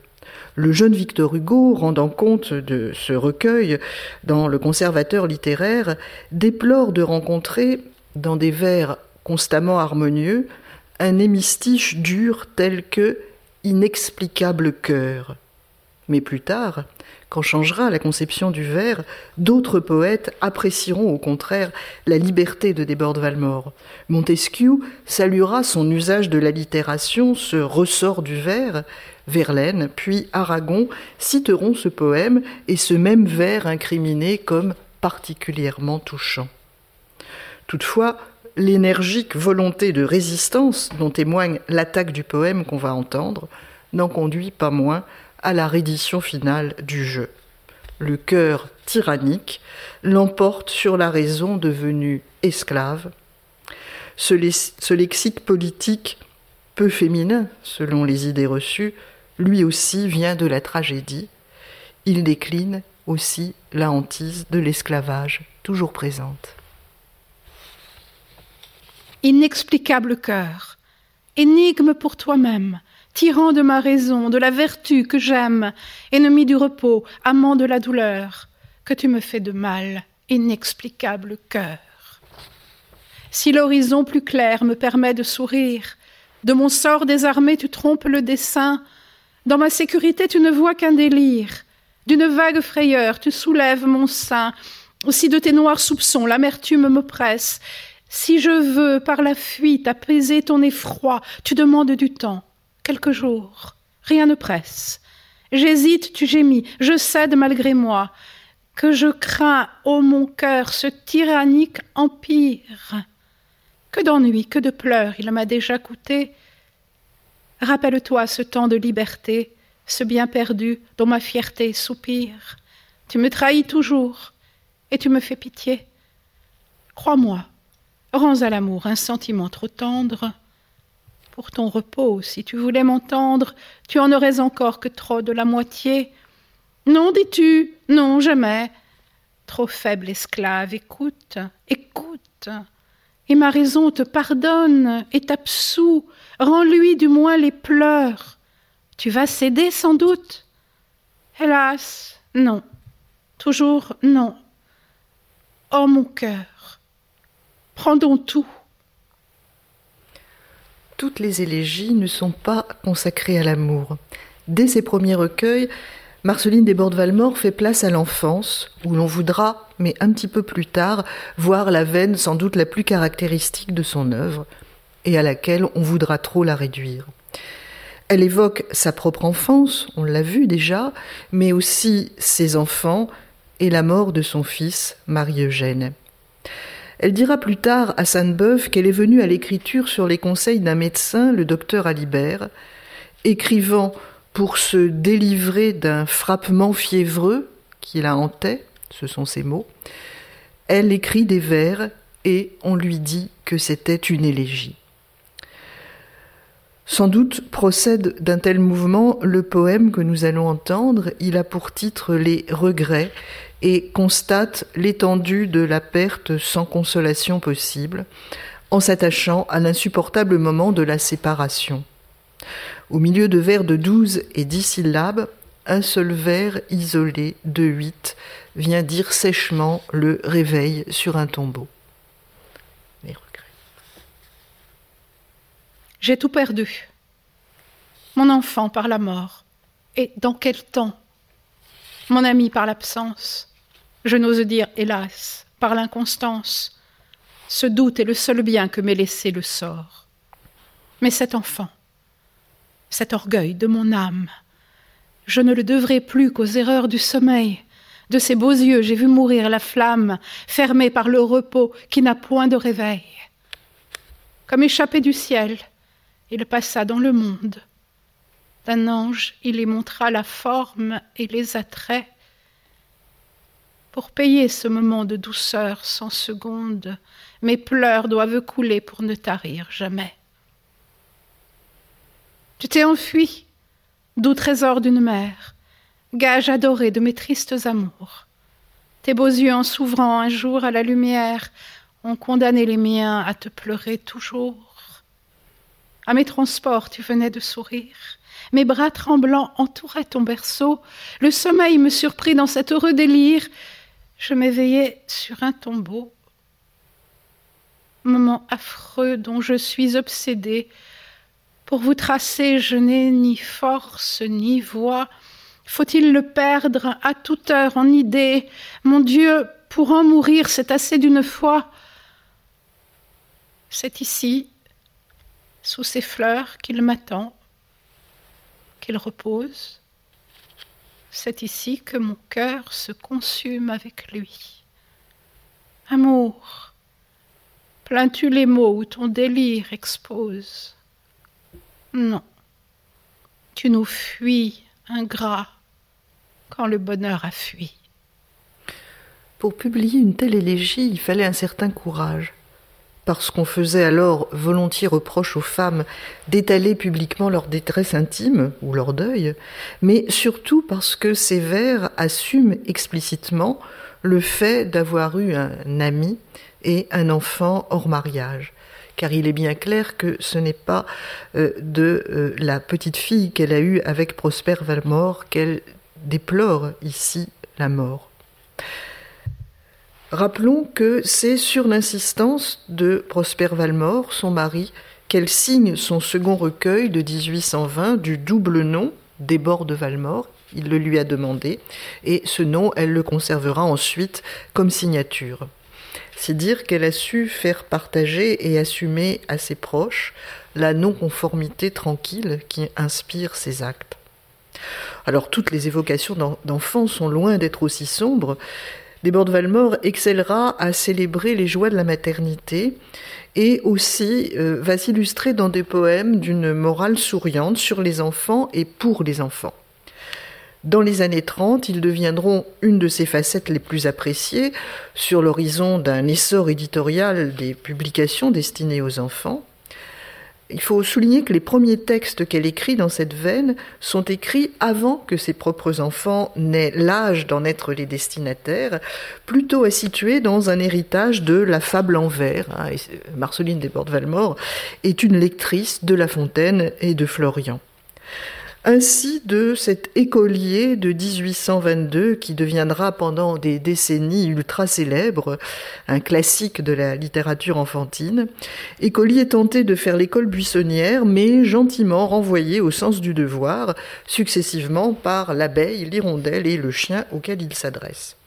Le jeune Victor Hugo, rendant compte de ce recueil dans le conservateur littéraire, déplore de rencontrer, dans des vers constamment harmonieux, un hémistiche dur tel que inexplicable cœur. Mais plus tard, quand changera la conception du vers, d'autres poètes apprécieront au contraire la liberté de Desbordes-Valmore. Montesquieu saluera son usage de l'allitération, ce ressort du vers. Verlaine, puis Aragon citeront ce poème et ce même vers incriminé comme particulièrement touchant. Toutefois, l'énergique volonté de résistance dont témoigne l'attaque du poème qu'on va entendre n'en conduit pas moins à la reddition finale du jeu. Le cœur tyrannique l'emporte sur la raison devenue esclave. Ce, lexique politique peu féminin, selon les idées reçues, lui aussi vient de la tragédie. Il décline aussi la hantise de l'esclavage toujours présente. Inexplicable cœur, énigme pour toi-même, tyran de ma raison, de la vertu que j'aime, ennemi du repos, amant de la douleur, que tu me fais de mal, inexplicable cœur. Si l'horizon plus clair me permet de sourire, de mon sort désarmé tu trompes le dessein, dans ma sécurité tu ne vois qu'un délire, d'une vague frayeur tu soulèves mon sein, aussi de tes noirs soupçons l'amertume m'oppresse, si je veux par la fuite apaiser ton effroi, tu demandes du temps, quelques jours. Rien ne presse. J'hésite, tu gémis, je cède malgré moi, que je crains, ô mon cœur, ce tyrannique empire. Que d'ennuis, que de pleurs il m'a déjà coûté. Rappelle-toi ce temps de liberté, ce bien perdu dont ma fierté soupire. Tu me trahis toujours, et tu me fais pitié. Crois-moi, rends à l'amour un sentiment trop tendre pour ton repos. Si tu voulais m'entendre, tu en aurais encore que trop de la moitié. Non, dis-tu, non, jamais. Trop faible esclave, écoute, écoute. Et ma raison te pardonne et t'absout. Rends-lui du moins les pleurs. Tu vas céder sans doute? Hélas, non. Toujours non. Oh mon cœur, prends donc tout toutes les élégies ne sont pas consacrées à l'amour. Dès ses premiers recueils, Marceline Desbordes-Valmore fait place à l'enfance, où l'on voudra, mais un petit peu plus tard, voir la veine sans doute la plus caractéristique de son œuvre, et à laquelle on voudra trop la réduire. Elle évoque sa propre enfance, on l'a vu déjà, mais aussi ses enfants et la mort de son fils, Marie-Eugène. Elle dira plus tard à Sainte-Beuve qu'elle est venue à l'écriture sur les conseils d'un médecin, le docteur Alibert, écrivant pour se délivrer d'un frappement fiévreux qui la hantait, ce sont ses mots. Elle écrit des vers et on lui dit que c'était une élégie. Sans doute procède d'un tel mouvement le poème que nous allons entendre. Il a pour titre Les regrets et constate l'étendue de la perte sans consolation possible, en s'attachant à l'insupportable moment de la séparation. Au milieu de vers de douze et dix syllabes, un seul vers isolé de huit vient dire sèchement le réveil sur un tombeau. J'ai tout perdu. Mon enfant par la mort. Et dans quel temps Mon ami par l'absence je n'ose dire, hélas, par l'inconstance. Ce doute est le seul bien que m'ait laissé le sort. Mais cet enfant, cet orgueil de mon âme, je ne le devrai plus qu'aux erreurs du sommeil. De ses beaux yeux, j'ai vu mourir la flamme, fermée par le repos qui n'a point de réveil. Comme échappé du ciel, il passa dans le monde. D'un ange, il y montra la forme et les attraits pour payer ce moment de douceur sans seconde, mes pleurs doivent couler pour ne tarir jamais. Tu t'es enfui, doux trésor d'une mère, gage adoré de mes tristes amours. Tes beaux yeux en s'ouvrant un jour à la lumière ont condamné les miens à te pleurer toujours. À mes transports tu venais de sourire, mes bras tremblants entouraient ton berceau, le sommeil me surprit dans cet heureux délire, je m'éveillais sur un tombeau, moment affreux dont je suis obsédée, Pour vous tracer, je n'ai ni force ni voix. Faut-il le perdre à toute heure en idée? Mon Dieu, pour en mourir, c'est assez d'une fois. C'est ici, sous ces fleurs, qu'il m'attend, repose. C'est ici que mon cœur se consume avec lui. Amour, plains-tu les mots où ton délire expose? Non, tu nous fuis, ingrat, quand le bonheur a fui. Pour publier une telle élégie, il fallait un certain courage parce qu'on faisait alors volontiers reproche aux femmes d'étaler publiquement leur détresse intime ou leur deuil, mais surtout parce que ces vers assument explicitement le fait d'avoir eu un ami et un enfant hors mariage. Car il est bien clair que ce n'est pas euh, de euh, la petite fille qu'elle a eue avec Prosper Valmore qu'elle déplore ici la mort. Rappelons que c'est sur l'insistance de Prosper Valmore, son mari, qu'elle signe son second recueil de 1820 du double nom des bords de Valmore. Il le lui a demandé, et ce nom, elle le conservera ensuite comme signature. C'est dire qu'elle a su faire partager et assumer à ses proches la non-conformité tranquille qui inspire ses actes. Alors toutes les évocations d'enfants sont loin d'être aussi sombres, Desbordes Valmore excellera à célébrer les joies de la maternité et aussi euh, va s'illustrer dans des poèmes d'une morale souriante sur les enfants et pour les enfants. Dans les années 30, ils deviendront une de ses facettes les plus appréciées sur l'horizon d'un essor éditorial des publications destinées aux enfants. Il faut souligner que les premiers textes qu'elle écrit dans cette veine sont écrits avant que ses propres enfants n'aient l'âge d'en être les destinataires, plutôt à situer dans un héritage de la fable en vers. Hein, Marceline Desbordes-Valmore est une lectrice de La Fontaine et de Florian ainsi de cet écolier de 1822 qui deviendra pendant des décennies ultra célèbre, un classique de la littérature enfantine, écolier tenté de faire l'école buissonnière mais gentiment renvoyé au sens du devoir, successivement par l'abeille, l'hirondelle et le chien auquel il s'adresse.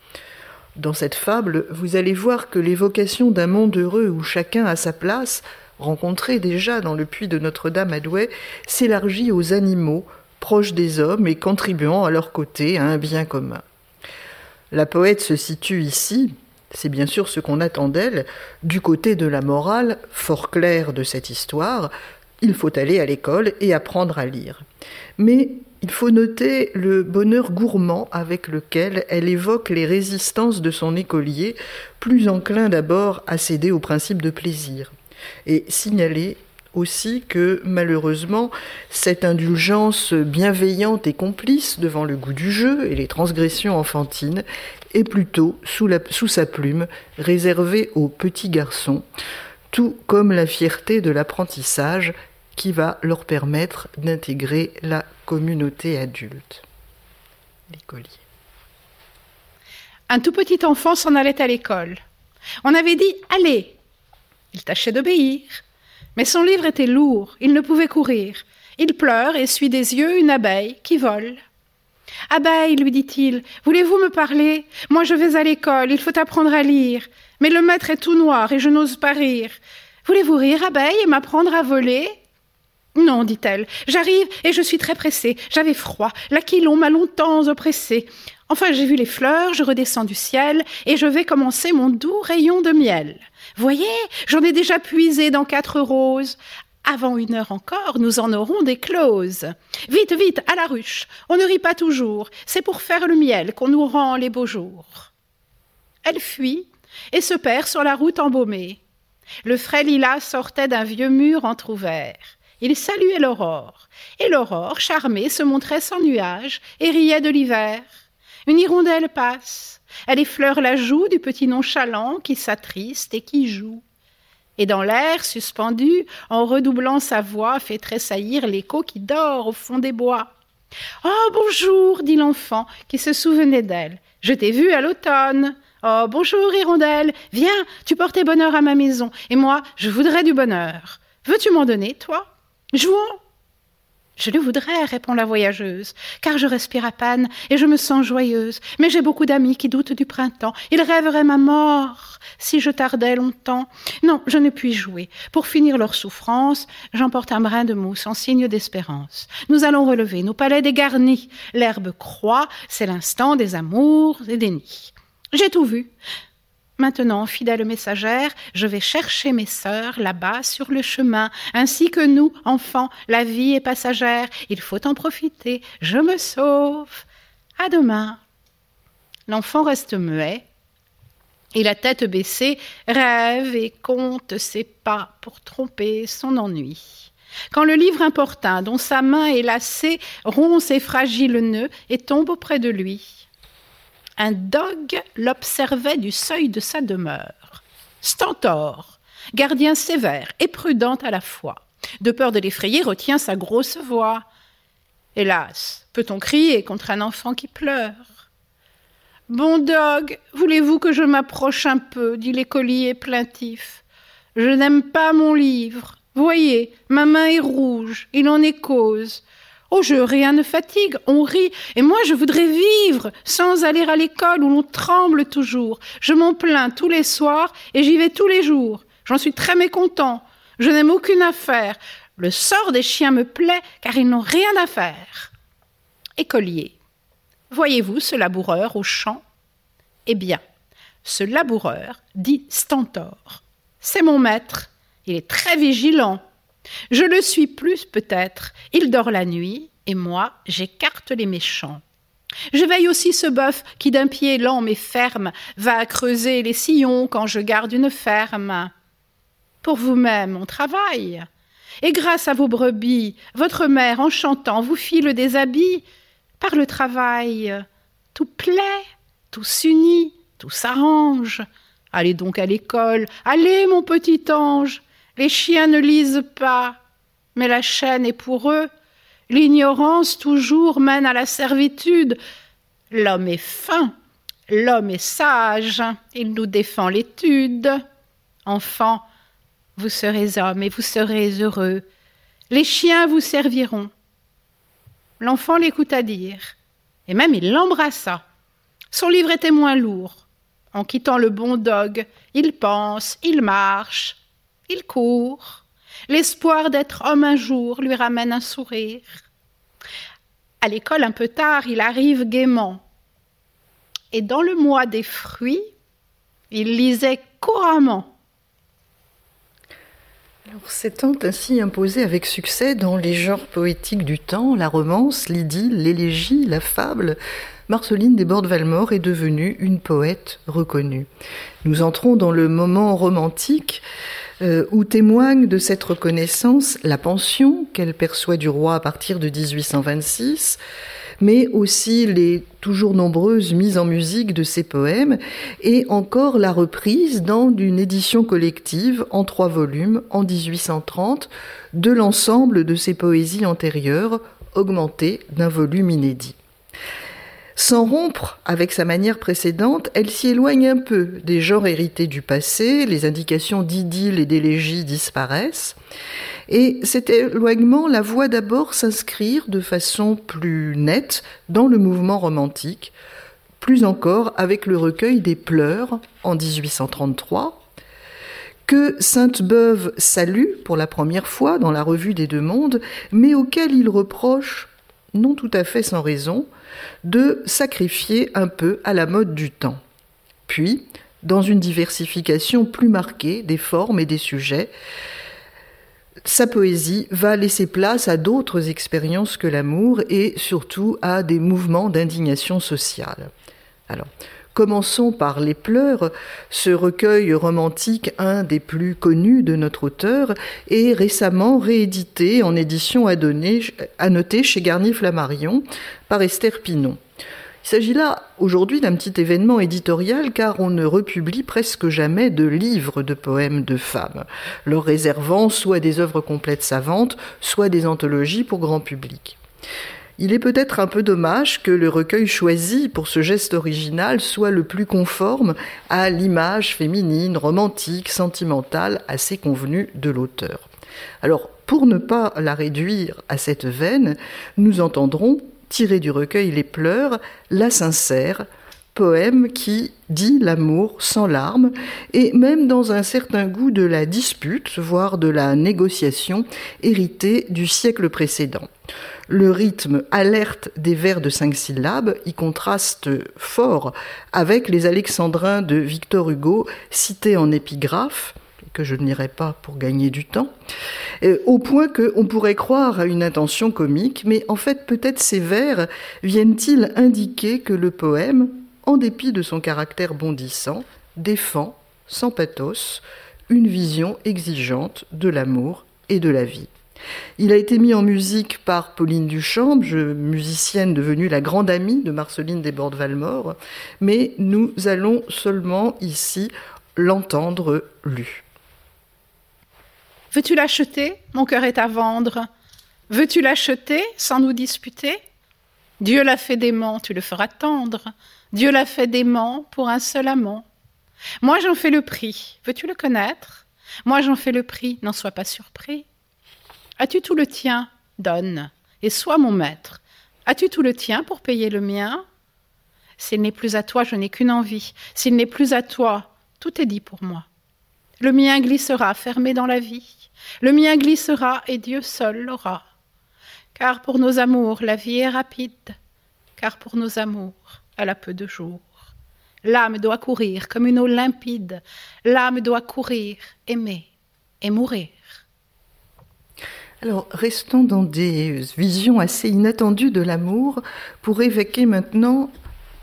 Dans cette fable, vous allez voir que l'évocation d'un monde heureux où chacun a sa place, rencontrée déjà dans le puits de Notre-Dame à Douai, s'élargit aux animaux, proches des hommes et contribuant à leur côté à un bien commun. La poète se situe ici, c'est bien sûr ce qu'on attend d'elle, du côté de la morale, fort claire de cette histoire, il faut aller à l'école et apprendre à lire. Mais il faut noter le bonheur gourmand avec lequel elle évoque les résistances de son écolier, plus enclin d'abord à céder au principe de plaisir, et signaler aussi que malheureusement cette indulgence bienveillante et complice devant le goût du jeu et les transgressions enfantines est plutôt sous, sous sa plume réservée aux petits garçons, tout comme la fierté de l'apprentissage qui va leur permettre d'intégrer la communauté adulte. L'écolier. Un tout petit enfant s'en allait à l'école. On avait dit Allez Il tâchait d'obéir. Mais son livre était lourd, il ne pouvait courir. Il pleure et suit des yeux une abeille qui vole. Abeille, lui dit-il, voulez-vous me parler? Moi je vais à l'école, il faut apprendre à lire. Mais le maître est tout noir et je n'ose pas rire. Voulez-vous rire, abeille, et m'apprendre à voler? Non, dit-elle, j'arrive et je suis très pressée. J'avais froid, l'aquilon m'a longtemps oppressée. Enfin, j'ai vu les fleurs, je redescends du ciel et je vais commencer mon doux rayon de miel. Voyez, j'en ai déjà puisé dans quatre roses. Avant une heure encore, nous en aurons des closes. Vite, vite, à la ruche. On ne rit pas toujours. C'est pour faire le miel qu'on nous rend les beaux jours. Elle fuit et se perd sur la route embaumée. Le frais lilas sortait d'un vieux mur entr'ouvert. Il saluait l'aurore, et l'aurore, charmée, se montrait sans nuage et riait de l'hiver. Une hirondelle passe, elle effleure la joue du petit nonchalant qui s'attriste et qui joue. Et dans l'air suspendu, en redoublant sa voix, fait tressaillir l'écho qui dort au fond des bois. Oh, bonjour, dit l'enfant, qui se souvenait d'elle. Je t'ai vue à l'automne. Oh, bonjour, hirondelle. Viens, tu portais bonheur à ma maison, et moi, je voudrais du bonheur. Veux-tu m'en donner, toi? Jouons. Je le voudrais, répond la voyageuse, car je respire à peine et je me sens joyeuse. Mais j'ai beaucoup d'amis qui doutent du printemps. Ils rêveraient ma mort si je tardais longtemps. Non, je ne puis jouer. Pour finir leur souffrance, j'emporte un brin de mousse en signe d'espérance. Nous allons relever nos palais dégarnis. L'herbe croît, c'est l'instant des amours et des nids. J'ai tout vu. Maintenant, fidèle messagère, je vais chercher mes sœurs là-bas sur le chemin, ainsi que nous, enfants, la vie est passagère, il faut en profiter, je me sauve. À demain. L'enfant reste muet, et la tête baissée rêve et compte ses pas pour tromper son ennui. Quand le livre importun, dont sa main est lacée, rompt ses fragiles nœuds et tombe auprès de lui un dog l'observait du seuil de sa demeure. Stentor, gardien sévère et prudent à la fois, de peur de l'effrayer, retient sa grosse voix. Hélas, peut-on crier contre un enfant qui pleure? Bon dog, voulez-vous que je m'approche un peu? dit l'écolier plaintif. Je n'aime pas mon livre. Voyez, ma main est rouge, il en est cause. Oh, je rien ne fatigue, on rit, et moi je voudrais vivre sans aller à l'école où l'on tremble toujours. Je m'en plains tous les soirs et j'y vais tous les jours. J'en suis très mécontent. Je n'aime aucune affaire. Le sort des chiens me plaît car ils n'ont rien à faire. Écolier. Voyez-vous ce laboureur au champ? Eh bien, ce laboureur dit Stentor. C'est mon maître. Il est très vigilant. Je le suis plus peut-être. Il dort la nuit, et moi j'écarte les méchants. Je veille aussi ce bœuf qui d'un pied lent mais ferme va creuser les sillons quand je garde une ferme. Pour vous-même on travaille. Et grâce à vos brebis, votre mère en chantant vous file des habits. Par le travail, tout plaît, tout s'unit, tout s'arrange. Allez donc à l'école, allez mon petit ange, les chiens ne lisent pas, mais la chaîne est pour eux. L'ignorance toujours mène à la servitude. L'homme est fin, l'homme est sage, il nous défend l'étude. Enfant, vous serez homme et vous serez heureux. Les chiens vous serviront. L'enfant l'écouta dire, et même il l'embrassa. Son livre était moins lourd. En quittant le bon dog, il pense, il marche, il court. L'espoir d'être homme un jour lui ramène un sourire. À l'école, un peu tard, il arrive gaiement. Et dans le mois des fruits, il lisait couramment. S'étant ainsi imposé avec succès dans les genres poétiques du temps, la romance, l'idylle, l'élégie, la fable, Marceline Desbordes-Valmore est devenue une poète reconnue. Nous entrons dans le moment romantique euh, où témoigne de cette reconnaissance la pension qu'elle perçoit du roi à partir de 1826, mais aussi les toujours nombreuses mises en musique de ses poèmes et encore la reprise dans une édition collective en trois volumes en 1830 de l'ensemble de ses poésies antérieures augmentées d'un volume inédit. Sans rompre avec sa manière précédente, elle s'y éloigne un peu des genres hérités du passé, les indications d'idylle et d'élégie disparaissent, et cet éloignement la voit d'abord s'inscrire de façon plus nette dans le mouvement romantique, plus encore avec le recueil des Pleurs en 1833, que Sainte-Beuve salue pour la première fois dans la Revue des Deux Mondes, mais auquel il reproche, non tout à fait sans raison, de sacrifier un peu à la mode du temps. Puis, dans une diversification plus marquée des formes et des sujets, sa poésie va laisser place à d'autres expériences que l'amour et surtout à des mouvements d'indignation sociale. Alors, Commençons par Les Pleurs, ce recueil romantique, un des plus connus de notre auteur, est récemment réédité en édition noter chez Garnier Flammarion par Esther Pinon. Il s'agit là aujourd'hui d'un petit événement éditorial car on ne republie presque jamais de livres de poèmes de femmes, leur réservant soit des œuvres complètes savantes, soit des anthologies pour grand public. Il est peut-être un peu dommage que le recueil choisi pour ce geste original soit le plus conforme à l'image féminine, romantique, sentimentale, assez convenue de l'auteur. Alors, pour ne pas la réduire à cette veine, nous entendrons, tiré du recueil Les Pleurs, La Sincère, poème qui dit l'amour sans larmes et même dans un certain goût de la dispute, voire de la négociation héritée du siècle précédent. Le rythme alerte des vers de cinq syllabes y contraste fort avec les alexandrins de Victor Hugo cités en épigraphe, que je n'irai pas pour gagner du temps, au point qu'on pourrait croire à une intention comique, mais en fait peut-être ces vers viennent-ils indiquer que le poème, en dépit de son caractère bondissant, défend, sans pathos, une vision exigeante de l'amour et de la vie. Il a été mis en musique par Pauline Duchamp, musicienne devenue la grande amie de Marceline Desbordes-Valmore, mais nous allons seulement ici l'entendre lu. Veux-tu l'acheter Mon cœur est à vendre? Veux-tu l'acheter sans nous disputer? Dieu l'a fait dément, tu le feras tendre. Dieu l'a fait dément pour un seul amant. Moi j'en fais le prix, veux-tu le connaître? Moi j'en fais le prix, n'en sois pas surpris. As-tu tout le tien? Donne, et sois mon maître. As-tu tout le tien pour payer le mien? S'il n'est plus à toi, je n'ai qu'une envie. S'il n'est plus à toi, tout est dit pour moi. Le mien glissera, fermé dans la vie. Le mien glissera, et Dieu seul l'aura. Car pour nos amours, la vie est rapide. Car pour nos amours, elle a peu de jours. L'âme doit courir comme une eau limpide. L'âme doit courir, aimer et mourir. Alors, restons dans des visions assez inattendues de l'amour pour évoquer maintenant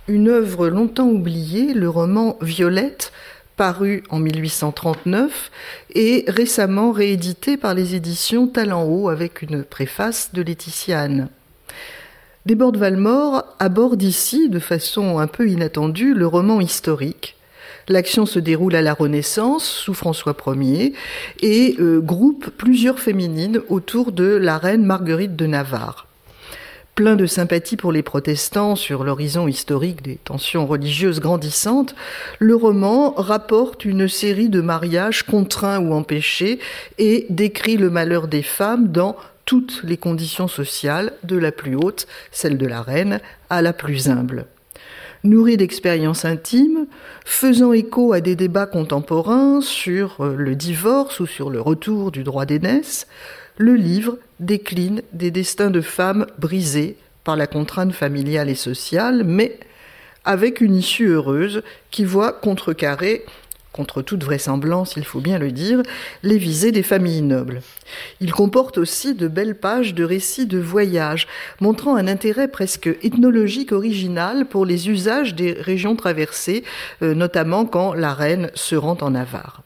une œuvre longtemps oubliée, le roman Violette, paru en 1839 et récemment réédité par les éditions Talent Haut avec une préface de Laetitia Anne. Desbordes Valmore aborde ici, de façon un peu inattendue, le roman historique. L'action se déroule à la Renaissance, sous François Ier, et euh, groupe plusieurs féminines autour de la reine Marguerite de Navarre. Plein de sympathie pour les protestants sur l'horizon historique des tensions religieuses grandissantes, le roman rapporte une série de mariages contraints ou empêchés et décrit le malheur des femmes dans toutes les conditions sociales, de la plus haute, celle de la reine, à la plus humble. Nourri d'expériences intimes, faisant écho à des débats contemporains sur euh, le divorce ou sur le retour du droit d'aînesse, le livre décline des destins de femmes brisées par la contrainte familiale et sociale, mais avec une issue heureuse qui voit contrecarrer contre toute vraisemblance, il faut bien le dire, les visées des familles nobles. Il comporte aussi de belles pages de récits de voyage, montrant un intérêt presque ethnologique original pour les usages des régions traversées, euh, notamment quand la reine se rend en Navarre.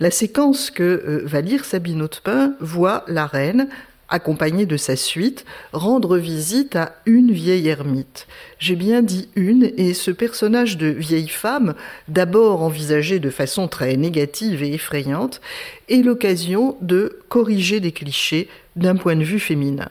La séquence que euh, va lire Sabine Hautepin voit la reine accompagné de sa suite, rendre visite à une vieille ermite. J'ai bien dit une, et ce personnage de vieille femme, d'abord envisagé de façon très négative et effrayante, est l'occasion de corriger des clichés d'un point de vue féminin.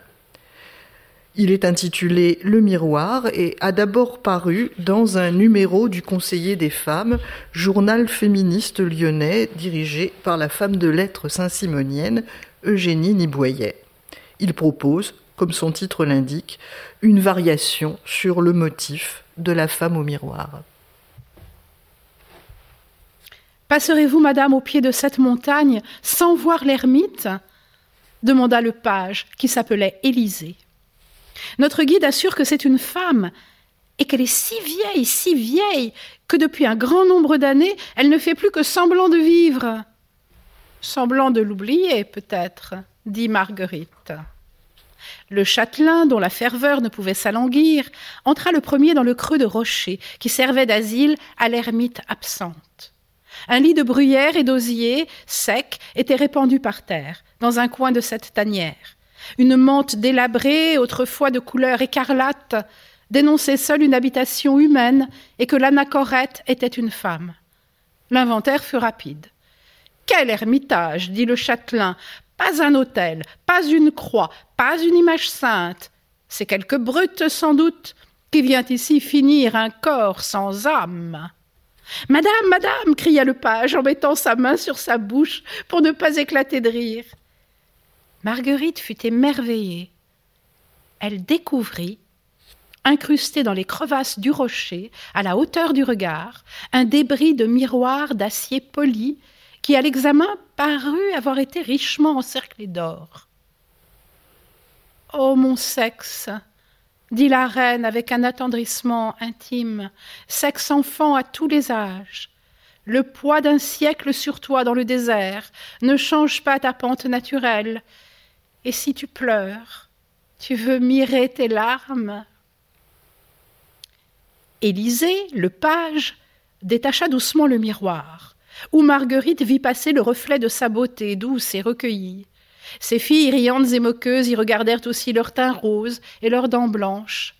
Il est intitulé Le miroir et a d'abord paru dans un numéro du Conseiller des femmes, journal féministe lyonnais dirigé par la femme de lettres saint-simonienne Eugénie Niboyet. Il propose, comme son titre l'indique, une variation sur le motif de la femme au miroir. Passerez-vous, madame, au pied de cette montagne sans voir l'ermite? demanda le page, qui s'appelait Élisée. Notre guide assure que c'est une femme et qu'elle est si vieille, si vieille, que depuis un grand nombre d'années, elle ne fait plus que semblant de vivre. Semblant de l'oublier, peut-être, dit Marguerite. Le châtelain, dont la ferveur ne pouvait s'alanguir, entra le premier dans le creux de rocher qui servait d'asile à l'ermite absente. Un lit de bruyère et d'osier, sec, était répandu par terre, dans un coin de cette tanière. Une mante délabrée, autrefois de couleur écarlate, dénonçait seule une habitation humaine et que l'anachorète était une femme. L'inventaire fut rapide. Quel ermitage dit le châtelain, pas un autel, pas une croix, pas une image sainte. C'est quelque brute, sans doute, qui vient ici finir un corps sans âme. Madame, madame, cria le page en mettant sa main sur sa bouche pour ne pas éclater de rire. Marguerite fut émerveillée. Elle découvrit, incrusté dans les crevasses du rocher, à la hauteur du regard, un débris de miroir d'acier poli qui, à l'examen, parut avoir été richement encerclé d'or. Ô mon sexe, dit la reine avec un attendrissement intime, sexe enfant à tous les âges. Le poids d'un siècle sur toi dans le désert ne change pas ta pente naturelle. Et si tu pleures, tu veux mirer tes larmes Élisée, le page, détacha doucement le miroir, où Marguerite vit passer le reflet de sa beauté douce et recueillie. Ses filles riantes et moqueuses y regardèrent aussi leur teint rose et leurs dents blanches.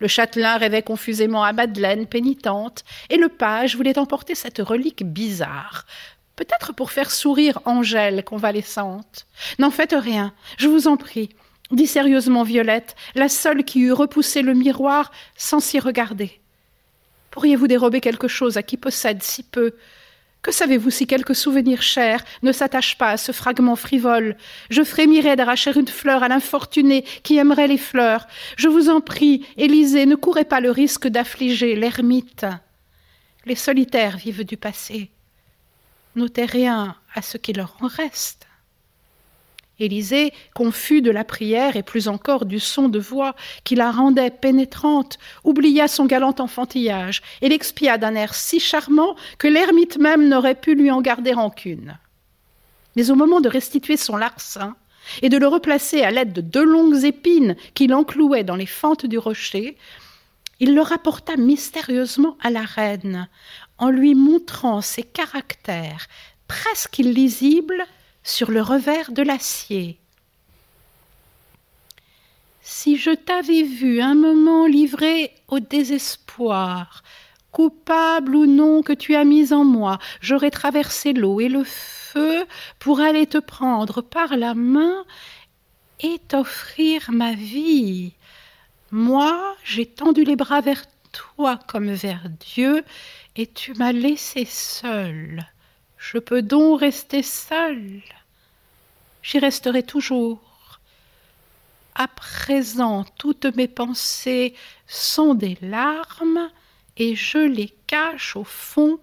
Le châtelain rêvait confusément à Madeleine pénitente, et le page voulait emporter cette relique bizarre, peut-être pour faire sourire Angèle convalescente. N'en faites rien, je vous en prie, dit sérieusement Violette, la seule qui eût repoussé le miroir sans s'y regarder. Pourriez-vous dérober quelque chose à qui possède si peu? Que savez-vous si quelque souvenir cher ne s'attache pas à ce fragment frivole? Je frémirais d'arracher une fleur à l'infortuné qui aimerait les fleurs. Je vous en prie, Élisée, ne courez pas le risque d'affliger l'ermite. Les solitaires vivent du passé. Notez rien à ce qui leur en reste. Élisée, confus de la prière et plus encore du son de voix qui la rendait pénétrante, oublia son galant enfantillage et l'expia d'un air si charmant que l'ermite même n'aurait pu lui en garder rancune. Mais au moment de restituer son larcin et de le replacer à l'aide de deux longues épines qu'il enclouait dans les fentes du rocher, il le rapporta mystérieusement à la reine, en lui montrant ses caractères presque illisibles sur le revers de l'acier. Si je t'avais vu un moment livré au désespoir, coupable ou non que tu as mis en moi, j'aurais traversé l'eau et le feu pour aller te prendre par la main et t'offrir ma vie. Moi, j'ai tendu les bras vers toi comme vers Dieu, et tu m'as laissé seule. Je peux donc rester seule j'y resterai toujours. À présent, toutes mes pensées sont des larmes, et je les cache au fond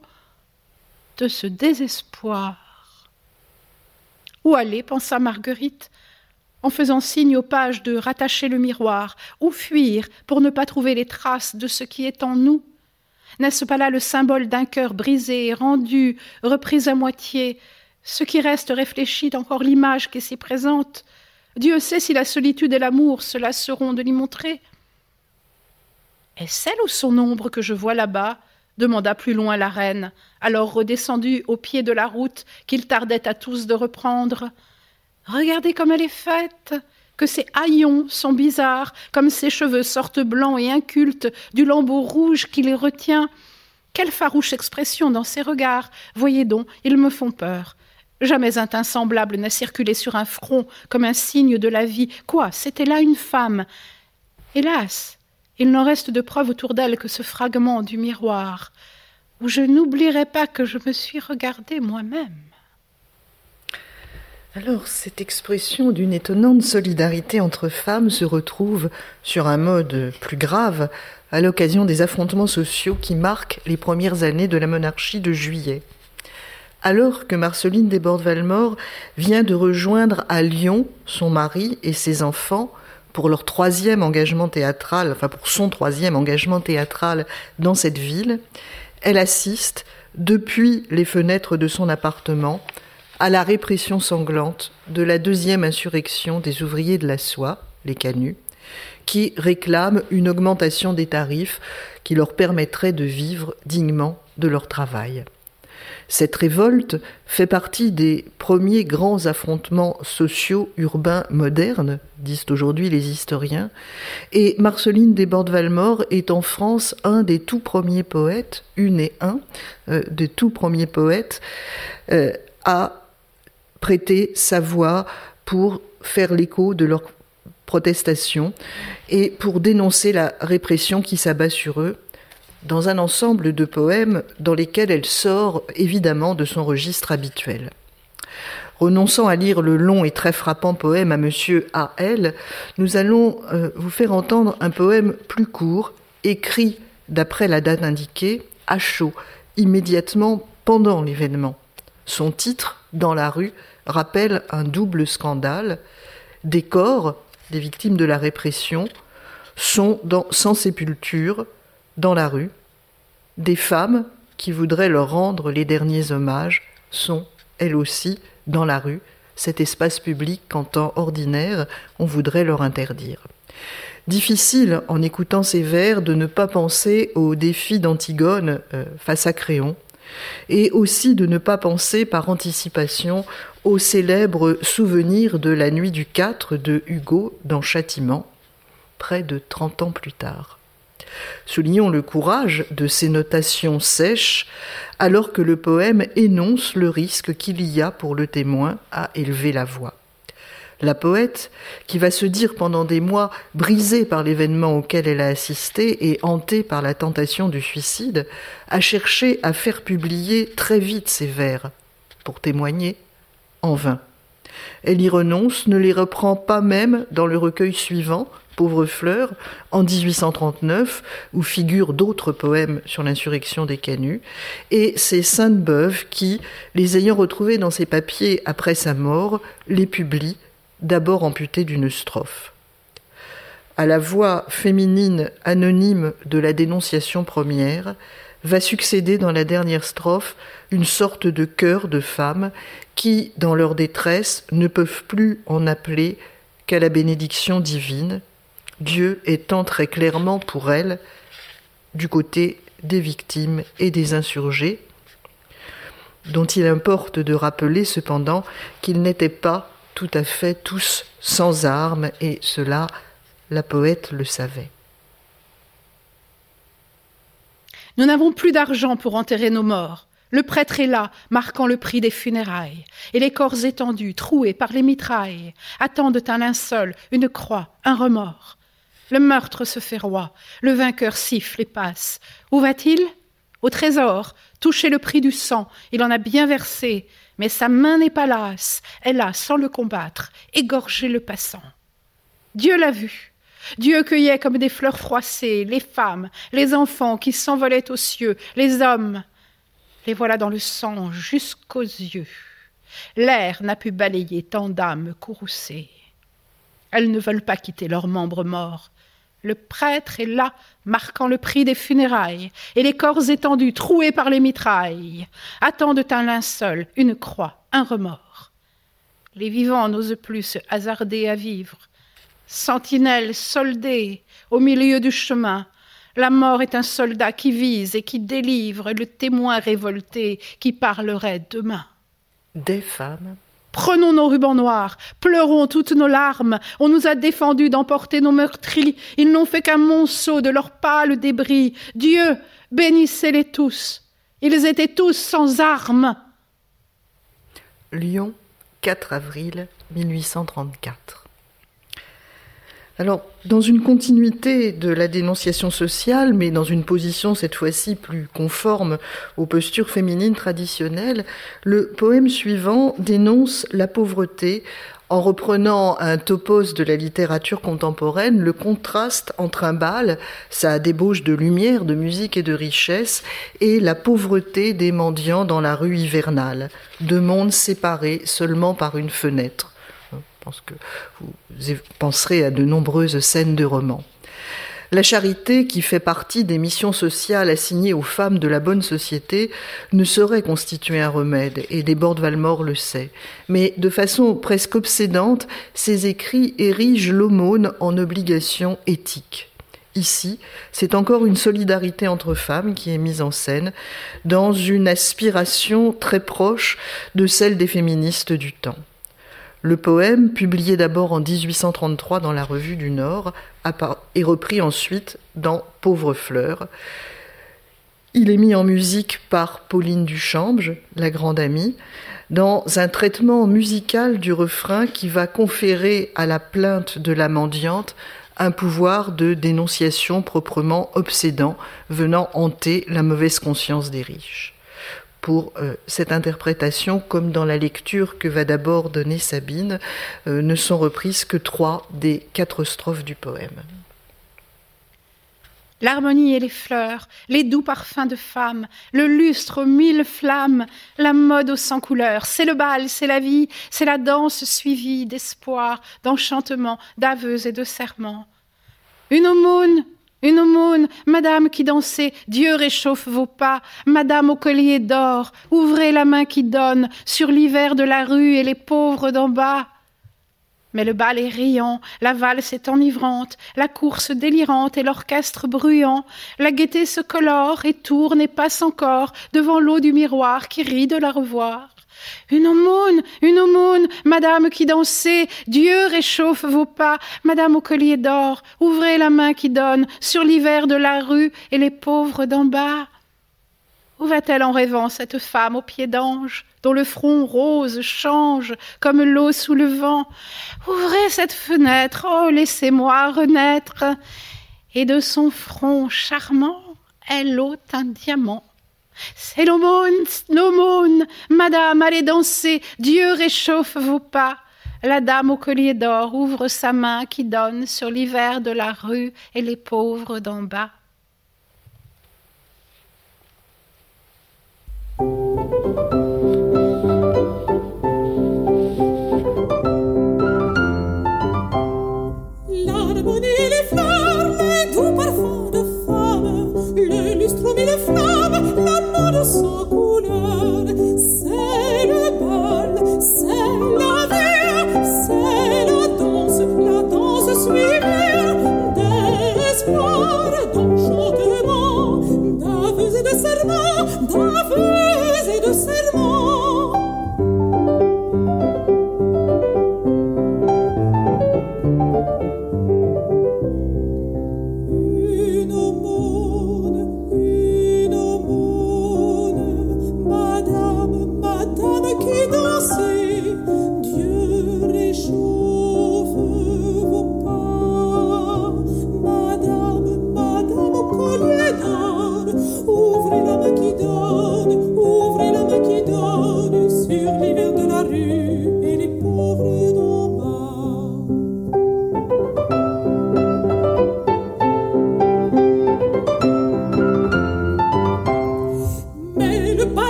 de ce désespoir. Où aller pensa Marguerite, en faisant signe aux pages de rattacher le miroir, ou fuir pour ne pas trouver les traces de ce qui est en nous? N'est-ce pas là le symbole d'un cœur brisé, rendu, repris à moitié, ce qui reste réfléchit encore l'image qui s'y présente? Dieu sait si la solitude et l'amour se lasseront de l'y montrer. Est-ce elle ou son ombre que je vois là-bas? demanda plus loin la reine, alors redescendue au pied de la route qu'il tardait à tous de reprendre. Regardez comme elle est faite, que ses haillons sont bizarres, comme ses cheveux sortent blancs et incultes du lambeau rouge qui les retient. Quelle farouche expression dans ses regards. Voyez donc, ils me font peur. Jamais un teint semblable n'a circulé sur un front comme un signe de la vie. Quoi C'était là une femme? Hélas, il n'en reste de preuve autour d'elle que ce fragment du miroir, où je n'oublierai pas que je me suis regardée moi-même. Alors, cette expression d'une étonnante solidarité entre femmes se retrouve sur un mode plus grave à l'occasion des affrontements sociaux qui marquent les premières années de la monarchie de juillet. Alors que Marceline Desbordes-Valmore vient de rejoindre à Lyon son mari et ses enfants pour leur troisième engagement théâtral, enfin pour son troisième engagement théâtral dans cette ville, elle assiste, depuis les fenêtres de son appartement, à la répression sanglante de la deuxième insurrection des ouvriers de la soie, les canuts, qui réclament une augmentation des tarifs qui leur permettrait de vivre dignement de leur travail. Cette révolte fait partie des premiers grands affrontements sociaux urbains modernes, disent aujourd'hui les historiens, et Marceline Desbordes-Valmore est en France un des tout premiers poètes, une et un euh, des tout premiers poètes, euh, à prêter sa voix pour faire l'écho de leurs protestations et pour dénoncer la répression qui s'abat sur eux dans un ensemble de poèmes dans lesquels elle sort évidemment de son registre habituel. Renonçant à lire le long et très frappant poème à Monsieur A.L., nous allons euh, vous faire entendre un poème plus court, écrit d'après la date indiquée, à chaud, immédiatement pendant l'événement. Son titre, Dans la rue, rappelle un double scandale. Des corps, des victimes de la répression, sont sans sépulture, dans la rue. Des femmes qui voudraient leur rendre les derniers hommages sont, elles aussi, dans la rue, cet espace public qu'en temps ordinaire on voudrait leur interdire. Difficile, en écoutant ces vers, de ne pas penser au défi d'Antigone euh, face à Créon, et aussi de ne pas penser par anticipation au célèbre souvenir de la nuit du 4 de Hugo dans Châtiment, près de trente ans plus tard. Soulignons le courage de ces notations sèches, alors que le poème énonce le risque qu'il y a pour le témoin à élever la voix. La poète, qui va se dire pendant des mois brisée par l'événement auquel elle a assisté et hantée par la tentation du suicide, a cherché à faire publier très vite ses vers, pour témoigner, en vain. Elle y renonce, ne les reprend pas même dans le recueil suivant, Pauvre fleur, en 1839, où figurent d'autres poèmes sur l'insurrection des canuts, et c'est Sainte-Beuve qui, les ayant retrouvés dans ses papiers après sa mort, les publie, d'abord amputées d'une strophe. À la voix féminine anonyme de la dénonciation première, va succéder dans la dernière strophe une sorte de chœur de femmes qui, dans leur détresse, ne peuvent plus en appeler qu'à la bénédiction divine, Dieu étant très clairement pour elles du côté des victimes et des insurgés, dont il importe de rappeler cependant qu'ils n'étaient pas tout à fait tous sans armes, et cela, la poète le savait. Nous n'avons plus d'argent pour enterrer nos morts. Le prêtre est là, marquant le prix des funérailles, et les corps étendus, troués par les mitrailles, attendent un linceul, une croix, un remords. Le meurtre se fait roi, le vainqueur siffle et passe. Où va-t-il? Au trésor, toucher le prix du sang, il en a bien versé, mais sa main n'est pas lasse, elle a, sans le combattre, égorgé le passant. Dieu l'a vu. Dieu cueillait comme des fleurs froissées les femmes, les enfants qui s'envolaient aux cieux, les hommes. Les voilà dans le sang jusqu'aux yeux. L'air n'a pu balayer tant d'âmes courroucées. Elles ne veulent pas quitter leurs membres morts. Le prêtre est là, marquant le prix des funérailles, et les corps étendus, troués par les mitrailles, attendent un linceul, une croix, un remords. Les vivants n'osent plus se hasarder à vivre. Sentinelle soldée au milieu du chemin, la mort est un soldat qui vise et qui délivre le témoin révolté qui parlerait demain. Des femmes Prenons nos rubans noirs, pleurons toutes nos larmes. On nous a défendus d'emporter nos meurtris. Ils n'ont fait qu'un monceau de leurs pâles débris. Dieu, bénissez-les tous. Ils étaient tous sans armes. Lyon, 4 avril 1834. Alors, dans une continuité de la dénonciation sociale, mais dans une position cette fois-ci plus conforme aux postures féminines traditionnelles, le poème suivant dénonce la pauvreté en reprenant un topos de la littérature contemporaine, le contraste entre un bal, sa débauche de lumière, de musique et de richesse, et la pauvreté des mendiants dans la rue hivernale, deux mondes séparés seulement par une fenêtre. Je pense que vous penserez à de nombreuses scènes de romans. La charité, qui fait partie des missions sociales assignées aux femmes de la bonne société, ne saurait constituer un remède, et Desbordes Valmore le sait. Mais de façon presque obsédante, ses écrits érigent l'aumône en obligation éthique. Ici, c'est encore une solidarité entre femmes qui est mise en scène, dans une aspiration très proche de celle des féministes du temps. Le poème, publié d'abord en 1833 dans la Revue du Nord, est repris ensuite dans Pauvre fleur. Il est mis en musique par Pauline Duchambe, la grande amie, dans un traitement musical du refrain qui va conférer à la plainte de la mendiante un pouvoir de dénonciation proprement obsédant, venant hanter la mauvaise conscience des riches. Pour euh, cette interprétation, comme dans la lecture que va d'abord donner Sabine, euh, ne sont reprises que trois des quatre strophes du poème. L'harmonie et les fleurs, les doux parfums de femmes, le lustre aux mille flammes, la mode aux cent couleurs, c'est le bal, c'est la vie, c'est la danse suivie d'espoir, d'enchantement, d'aveux et de serments. Une aumône, une aumône, madame qui dansez, Dieu réchauffe vos pas, madame au collier d'or, ouvrez la main qui donne sur l'hiver de la rue et les pauvres d'en bas. Mais le bal est riant, la valse est enivrante, la course délirante et l'orchestre bruyant. La gaieté se colore et tourne et passe encore devant l'eau du miroir qui rit de la revoir. Une aumône, une aumône, madame qui dansez, Dieu réchauffe vos pas, madame au collier d'or, ouvrez la main qui donne sur l'hiver de la rue et les pauvres d'en bas. Où va-t-elle en rêvant, cette femme aux pieds d'ange, dont le front rose change comme l'eau sous le vent? Ouvrez cette fenêtre, oh, laissez-moi renaître. Et de son front charmant, elle ôte un diamant. C'est l'aumône, l'aumône, madame, allez danser, Dieu réchauffe vos pas. La dame au collier d'or ouvre sa main qui donne sur l'hiver de la rue et les pauvres d'en bas.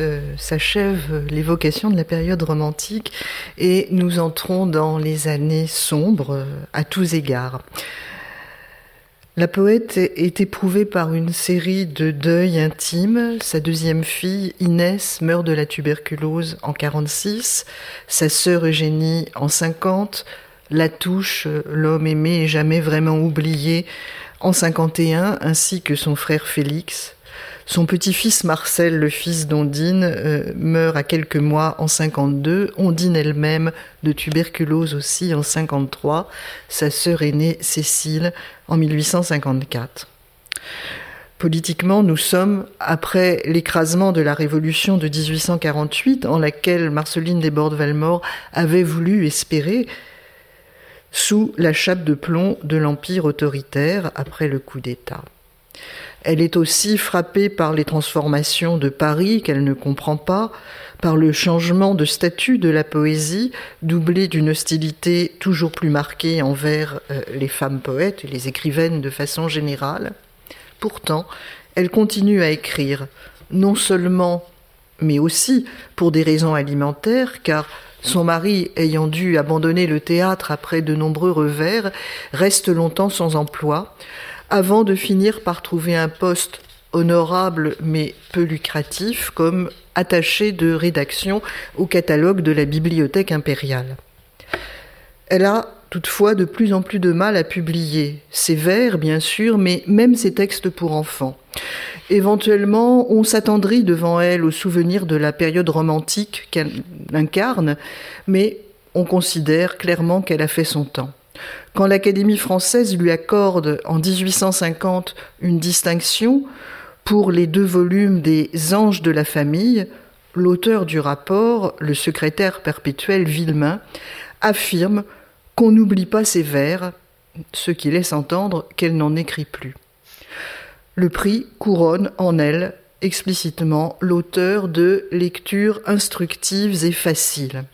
Euh, s'achève l'évocation de la période romantique et nous entrons dans les années sombres euh, à tous égards. La poète est éprouvée par une série de deuils intimes. Sa deuxième fille, Inès, meurt de la tuberculose en 46, sa sœur Eugénie en 50, La Touche, l'homme aimé et jamais vraiment oublié, en 51, ainsi que son frère Félix. Son petit-fils Marcel, le fils d'Ondine, euh, meurt à quelques mois en 52. Ondine elle-même de tuberculose aussi en 53. Sa sœur aînée Cécile en 1854. Politiquement, nous sommes après l'écrasement de la révolution de 1848, en laquelle Marceline Desbordes-Valmore avait voulu espérer, sous la chape de plomb de l'Empire autoritaire après le coup d'État. Elle est aussi frappée par les transformations de Paris qu'elle ne comprend pas, par le changement de statut de la poésie, doublé d'une hostilité toujours plus marquée envers euh, les femmes poètes et les écrivaines de façon générale. Pourtant, elle continue à écrire, non seulement, mais aussi pour des raisons alimentaires, car son mari, ayant dû abandonner le théâtre après de nombreux revers, reste longtemps sans emploi, avant de finir par trouver un poste honorable mais peu lucratif comme attaché de rédaction au catalogue de la Bibliothèque impériale. Elle a toutefois de plus en plus de mal à publier ses vers, bien sûr, mais même ses textes pour enfants. Éventuellement, on s'attendrit devant elle au souvenir de la période romantique qu'elle incarne, mais on considère clairement qu'elle a fait son temps. Quand l'Académie française lui accorde en 1850 une distinction pour les deux volumes des Anges de la famille, l'auteur du rapport, le secrétaire perpétuel Villemain, affirme qu'on n'oublie pas ses vers, ce qui laisse entendre qu'elle n'en écrit plus. Le prix couronne en elle explicitement l'auteur de lectures instructives et faciles.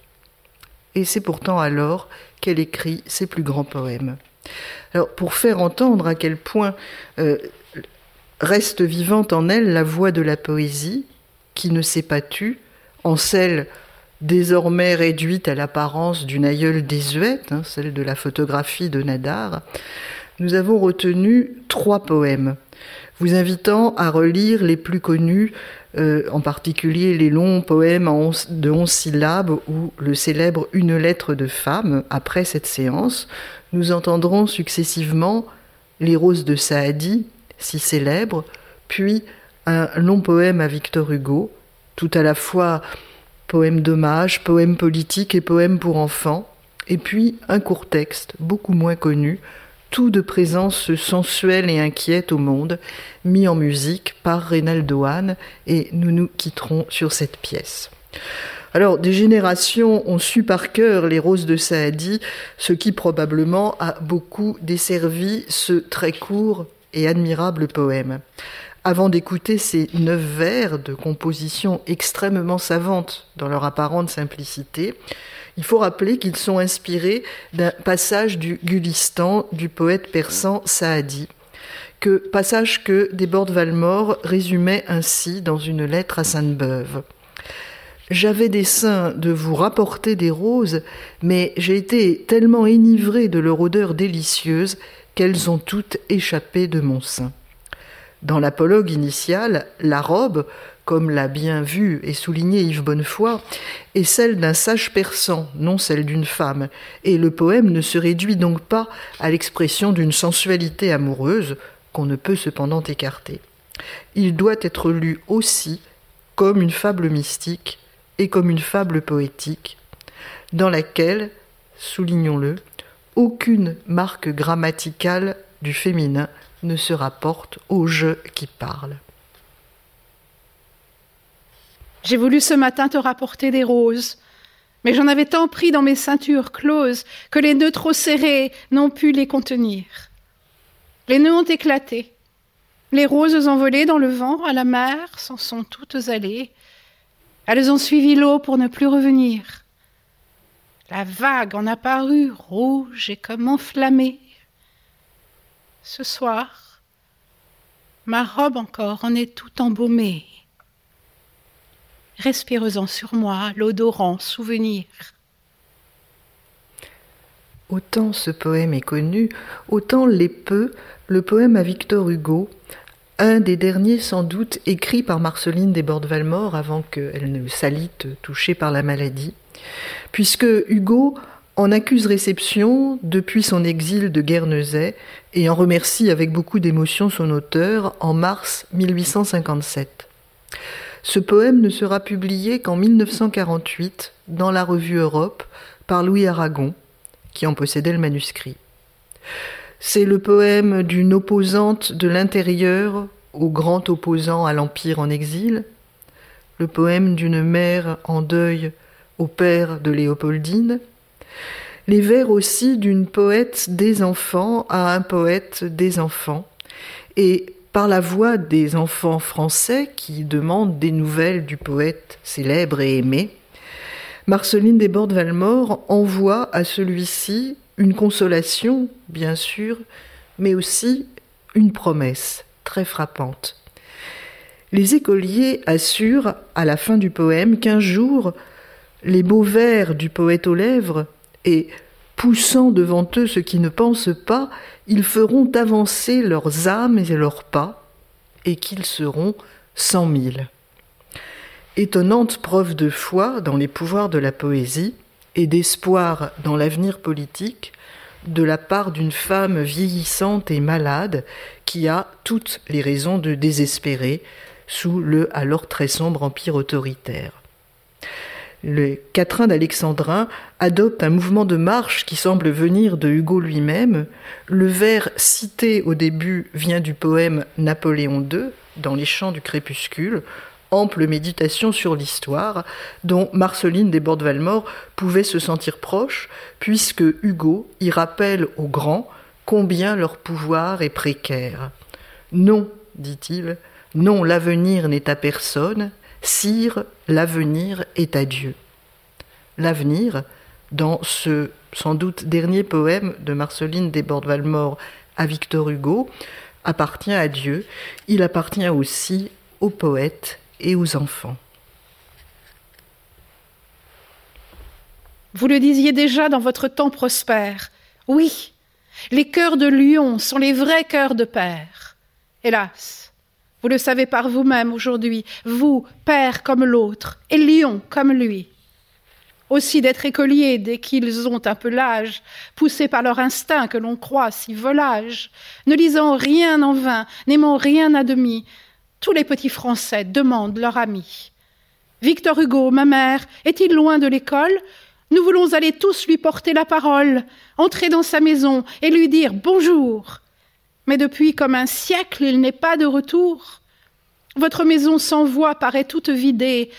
Et c'est pourtant alors qu'elle écrit ses plus grands poèmes. Pour faire entendre à quel point euh, reste vivante en elle la voix de la poésie, qui ne s'est pas tue, en celle désormais réduite à l'apparence d'une aïeule désuète, hein, celle de la photographie de Nadar, nous avons retenu trois poèmes, vous invitant à relire les plus connus euh, en particulier les longs poèmes de onze syllabes ou le célèbre Une lettre de femme. Après cette séance, nous entendrons successivement Les roses de Saadi, si célèbre, puis un long poème à Victor Hugo, tout à la fois poème d'hommage, poème politique et poème pour enfants, et puis un court texte, beaucoup moins connu, tout de présence sensuelle et inquiète au monde, mis en musique par Reynaldo Hahn, et nous nous quitterons sur cette pièce. Alors, des générations ont su par cœur les roses de Saadi, ce qui probablement a beaucoup desservi ce très court et admirable poème. Avant d'écouter ces neuf vers de composition extrêmement savante dans leur apparente simplicité, il faut rappeler qu'ils sont inspirés d'un passage du Gulistan du poète persan Saadi, que, passage que Desbordes Valmore résumait ainsi dans une lettre à Sainte-Beuve. J'avais dessein de vous rapporter des roses, mais j'ai été tellement enivré de leur odeur délicieuse qu'elles ont toutes échappé de mon sein. Dans l'apologue initial, la robe, comme l'a bien vu et souligné Yves Bonnefoy, est celle d'un sage persan, non celle d'une femme, et le poème ne se réduit donc pas à l'expression d'une sensualité amoureuse, qu'on ne peut cependant écarter. Il doit être lu aussi comme une fable mystique et comme une fable poétique, dans laquelle, soulignons-le, aucune marque grammaticale du féminin ne se rapporte au je qui parle. J'ai voulu ce matin te rapporter des roses, mais j'en avais tant pris dans mes ceintures closes que les nœuds trop serrés n'ont pu les contenir. Les nœuds ont éclaté. Les roses envolées dans le vent à la mer s'en sont toutes allées. Elles ont suivi l'eau pour ne plus revenir. La vague en a paru rouge et comme enflammée. Ce soir, ma robe encore en est tout embaumée respirez-en sur moi l'odorant souvenir. Autant ce poème est connu, autant l'est peu le poème à Victor Hugo, un des derniers sans doute écrit par Marceline Desbordes-Valmore avant qu'elle ne salite touchée par la maladie, puisque Hugo en accuse réception depuis son exil de Guernesey et en remercie avec beaucoup d'émotion son auteur en mars 1857. Ce poème ne sera publié qu'en 1948 dans la revue Europe par Louis Aragon, qui en possédait le manuscrit. C'est le poème d'une opposante de l'intérieur au grand opposant à l'Empire en exil, le poème d'une mère en deuil au père de Léopoldine, les vers aussi d'une poète des enfants à un poète des enfants, et par la voix des enfants français qui demandent des nouvelles du poète célèbre et aimé, Marceline Desbordes-Valmore envoie à celui-ci une consolation, bien sûr, mais aussi une promesse très frappante. Les écoliers assurent, à la fin du poème, qu'un jour, les beaux vers du poète aux lèvres, et poussant devant eux ce qui ne pensent pas, ils feront avancer leurs âmes et leurs pas, et qu'ils seront cent mille. Étonnante preuve de foi dans les pouvoirs de la poésie et d'espoir dans l'avenir politique de la part d'une femme vieillissante et malade qui a toutes les raisons de désespérer sous le alors très sombre empire autoritaire le quatrain d'Alexandrin adopte un mouvement de marche qui semble venir de Hugo lui-même. Le vers cité au début vient du poème Napoléon II, dans les champs du crépuscule, ample méditation sur l'histoire, dont Marceline Desbordes-Valmore pouvait se sentir proche, puisque Hugo y rappelle aux grands combien leur pouvoir est précaire. Non, dit-il, non, l'avenir n'est à personne, Sire, l'avenir est à Dieu. L'avenir, dans ce sans doute dernier poème de Marceline Desbordes-Valmore à Victor Hugo, appartient à Dieu, il appartient aussi aux poètes et aux enfants. Vous le disiez déjà dans votre temps prospère. Oui, les cœurs de lion sont les vrais cœurs de père. Hélas, vous le savez par vous-même aujourd'hui, vous, père comme l'autre, et lion comme lui. Aussi d'être écoliers dès qu'ils ont un peu l'âge, poussés par leur instinct que l'on croit si volage, ne lisant rien en vain, n'aimant rien à demi, tous les petits Français demandent leur ami. Victor Hugo, ma mère, est-il loin de l'école? Nous voulons aller tous lui porter la parole, entrer dans sa maison et lui dire bonjour. Mais depuis comme un siècle, il n'est pas de retour. Votre maison sans voix paraît toute vidée,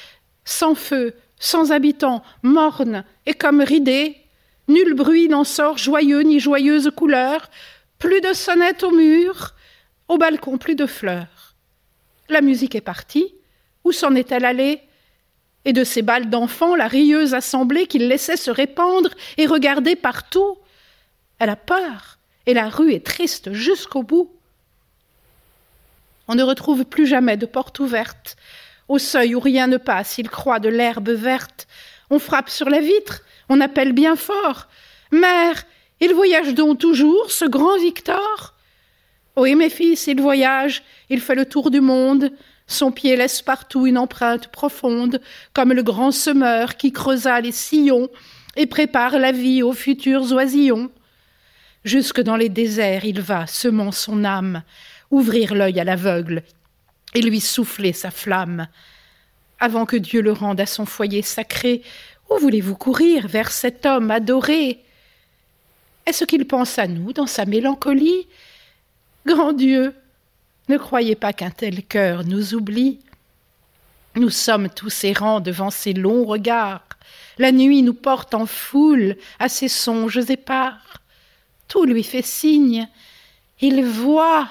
sans feu, sans habitants, morne et comme ridée. Nul bruit n'en sort joyeux ni joyeuse couleur, plus de sonnettes au mur, au balcon plus de fleurs. La musique est partie, où s'en est-elle allée? Et de ces balles d'enfants, la rieuse assemblée qu'il laissait se répandre et regarder partout Elle a peur et la rue est triste jusqu'au bout. On ne retrouve plus jamais de porte ouverte. Au seuil où rien ne passe, il croit de l'herbe verte. On frappe sur la vitre, on appelle bien fort. Mère, il voyage donc toujours, ce grand Victor? Oui, mes fils, il voyage, il fait le tour du monde. Son pied laisse partout une empreinte profonde, comme le grand semeur qui creusa les sillons et prépare la vie aux futurs oisillons. Jusque dans les déserts il va, semant son âme, ouvrir l'œil à l'aveugle et lui souffler sa flamme. Avant que Dieu le rende à son foyer sacré, où voulez-vous courir vers cet homme adoré? Est-ce qu'il pense à nous dans sa mélancolie? Grand Dieu, ne croyez pas qu'un tel cœur nous oublie. Nous sommes tous errants devant ses longs regards. La nuit nous porte en foule à ses songes épars. Tout lui fait signe. Il voit.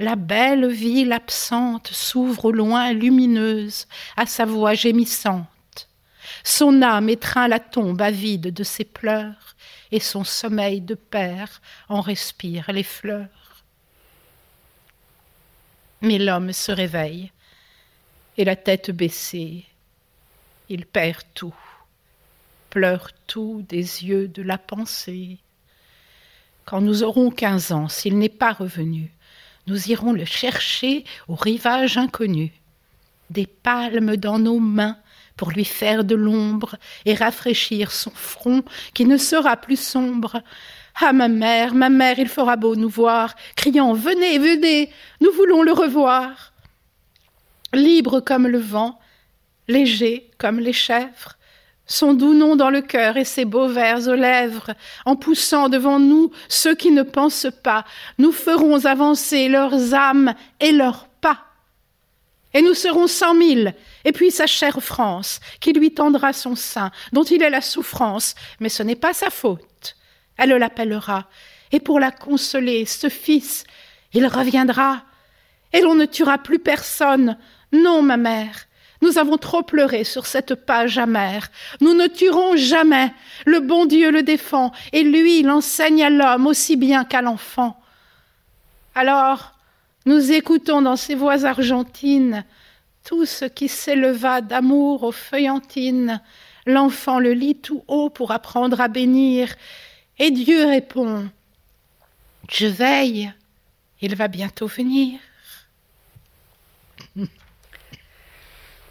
La belle ville absente s'ouvre au loin lumineuse à sa voix gémissante. Son âme étreint la tombe avide de ses pleurs, et son sommeil de père en respire les fleurs. Mais l'homme se réveille, et la tête baissée, il perd tout. pleure tout des yeux de la pensée. Quand nous aurons quinze ans, s'il n'est pas revenu, nous irons le chercher au rivage inconnu. Des palmes dans nos mains pour lui faire de l'ombre et rafraîchir son front qui ne sera plus sombre. Ah, ma mère, ma mère, il fera beau nous voir, criant Venez, venez, nous voulons le revoir. Libre comme le vent, léger comme les chèvres, son doux nom dans le cœur et ses beaux vers aux lèvres, en poussant devant nous ceux qui ne pensent pas, nous ferons avancer leurs âmes et leurs pas. Et nous serons cent mille, et puis sa chère France, qui lui tendra son sein, dont il est la souffrance, mais ce n'est pas sa faute. Elle l'appellera, et pour la consoler, ce fils, il reviendra, et l'on ne tuera plus personne. Non, ma mère, nous avons trop pleuré sur cette page amère. Nous ne tuerons jamais. Le bon Dieu le défend, et lui l'enseigne à l'homme aussi bien qu'à l'enfant. Alors, nous écoutons dans ces voix argentines tout ce qui s'éleva d'amour aux feuillantines. L'enfant le lit tout haut pour apprendre à bénir, et Dieu répond Je veille, il va bientôt venir.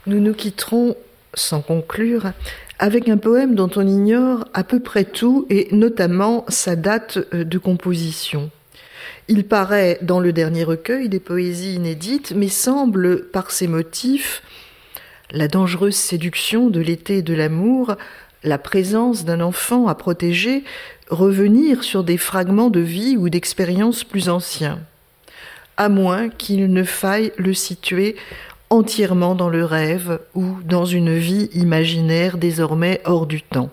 Nous nous quitterons, sans conclure, avec un poème dont on ignore à peu près tout, et notamment sa date euh, de composition. Il paraît dans le dernier recueil des poésies inédites, mais semble, par ses motifs, la dangereuse séduction de l'été et de l'amour, la présence d'un enfant à protéger, revenir sur des fragments de vie ou d'expériences plus anciens, à moins qu'il ne faille le situer entièrement dans le rêve ou dans une vie imaginaire désormais hors du temps.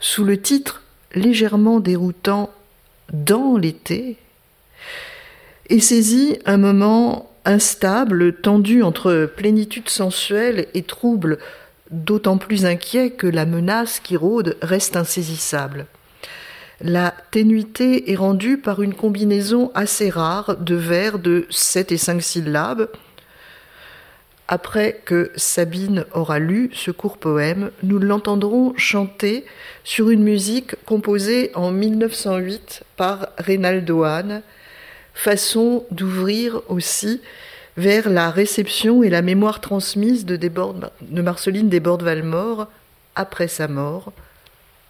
Sous le titre légèrement déroutant Dans l'été, est saisi un moment instable, tendu entre plénitude sensuelle et trouble, d'autant plus inquiet que la menace qui rôde reste insaisissable. La ténuité est rendue par une combinaison assez rare de vers de sept et cinq syllabes, après que Sabine aura lu ce court poème, nous l'entendrons chanter sur une musique composée en 1908 par Reynaldo Hahn, façon d'ouvrir aussi vers la réception et la mémoire transmise de, Marceline Desbordes-Valmore après sa mort,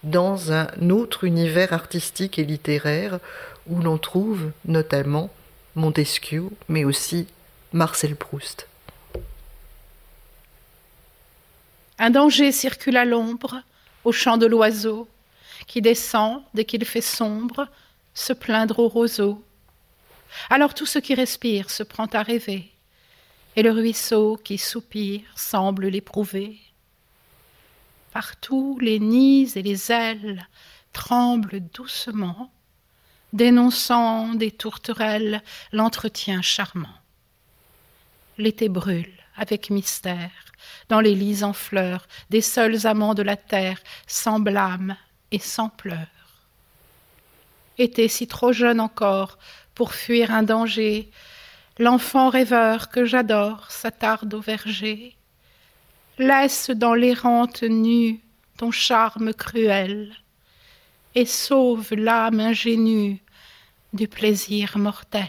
dans un autre univers artistique et littéraire où l'on trouve notamment Montesquieu, mais aussi Marcel Proust. Un danger circule à l'ombre, au chant de l'oiseau, qui descend dès qu'il fait sombre, se plaindre au roseau. Alors tout ce qui respire se prend à rêver, et le ruisseau qui soupire semble l'éprouver. Partout les nids et les ailes tremblent doucement, dénonçant des tourterelles l'entretien charmant. L'été brûle avec mystère, dans les lits en fleurs, des seuls amants de la terre, sans blâme et sans pleurs. Était si trop jeune encore pour fuir un danger, l'enfant rêveur que j'adore s'attarde au verger. Laisse dans l'errante nue ton charme cruel, et sauve l'âme ingénue du plaisir mortel.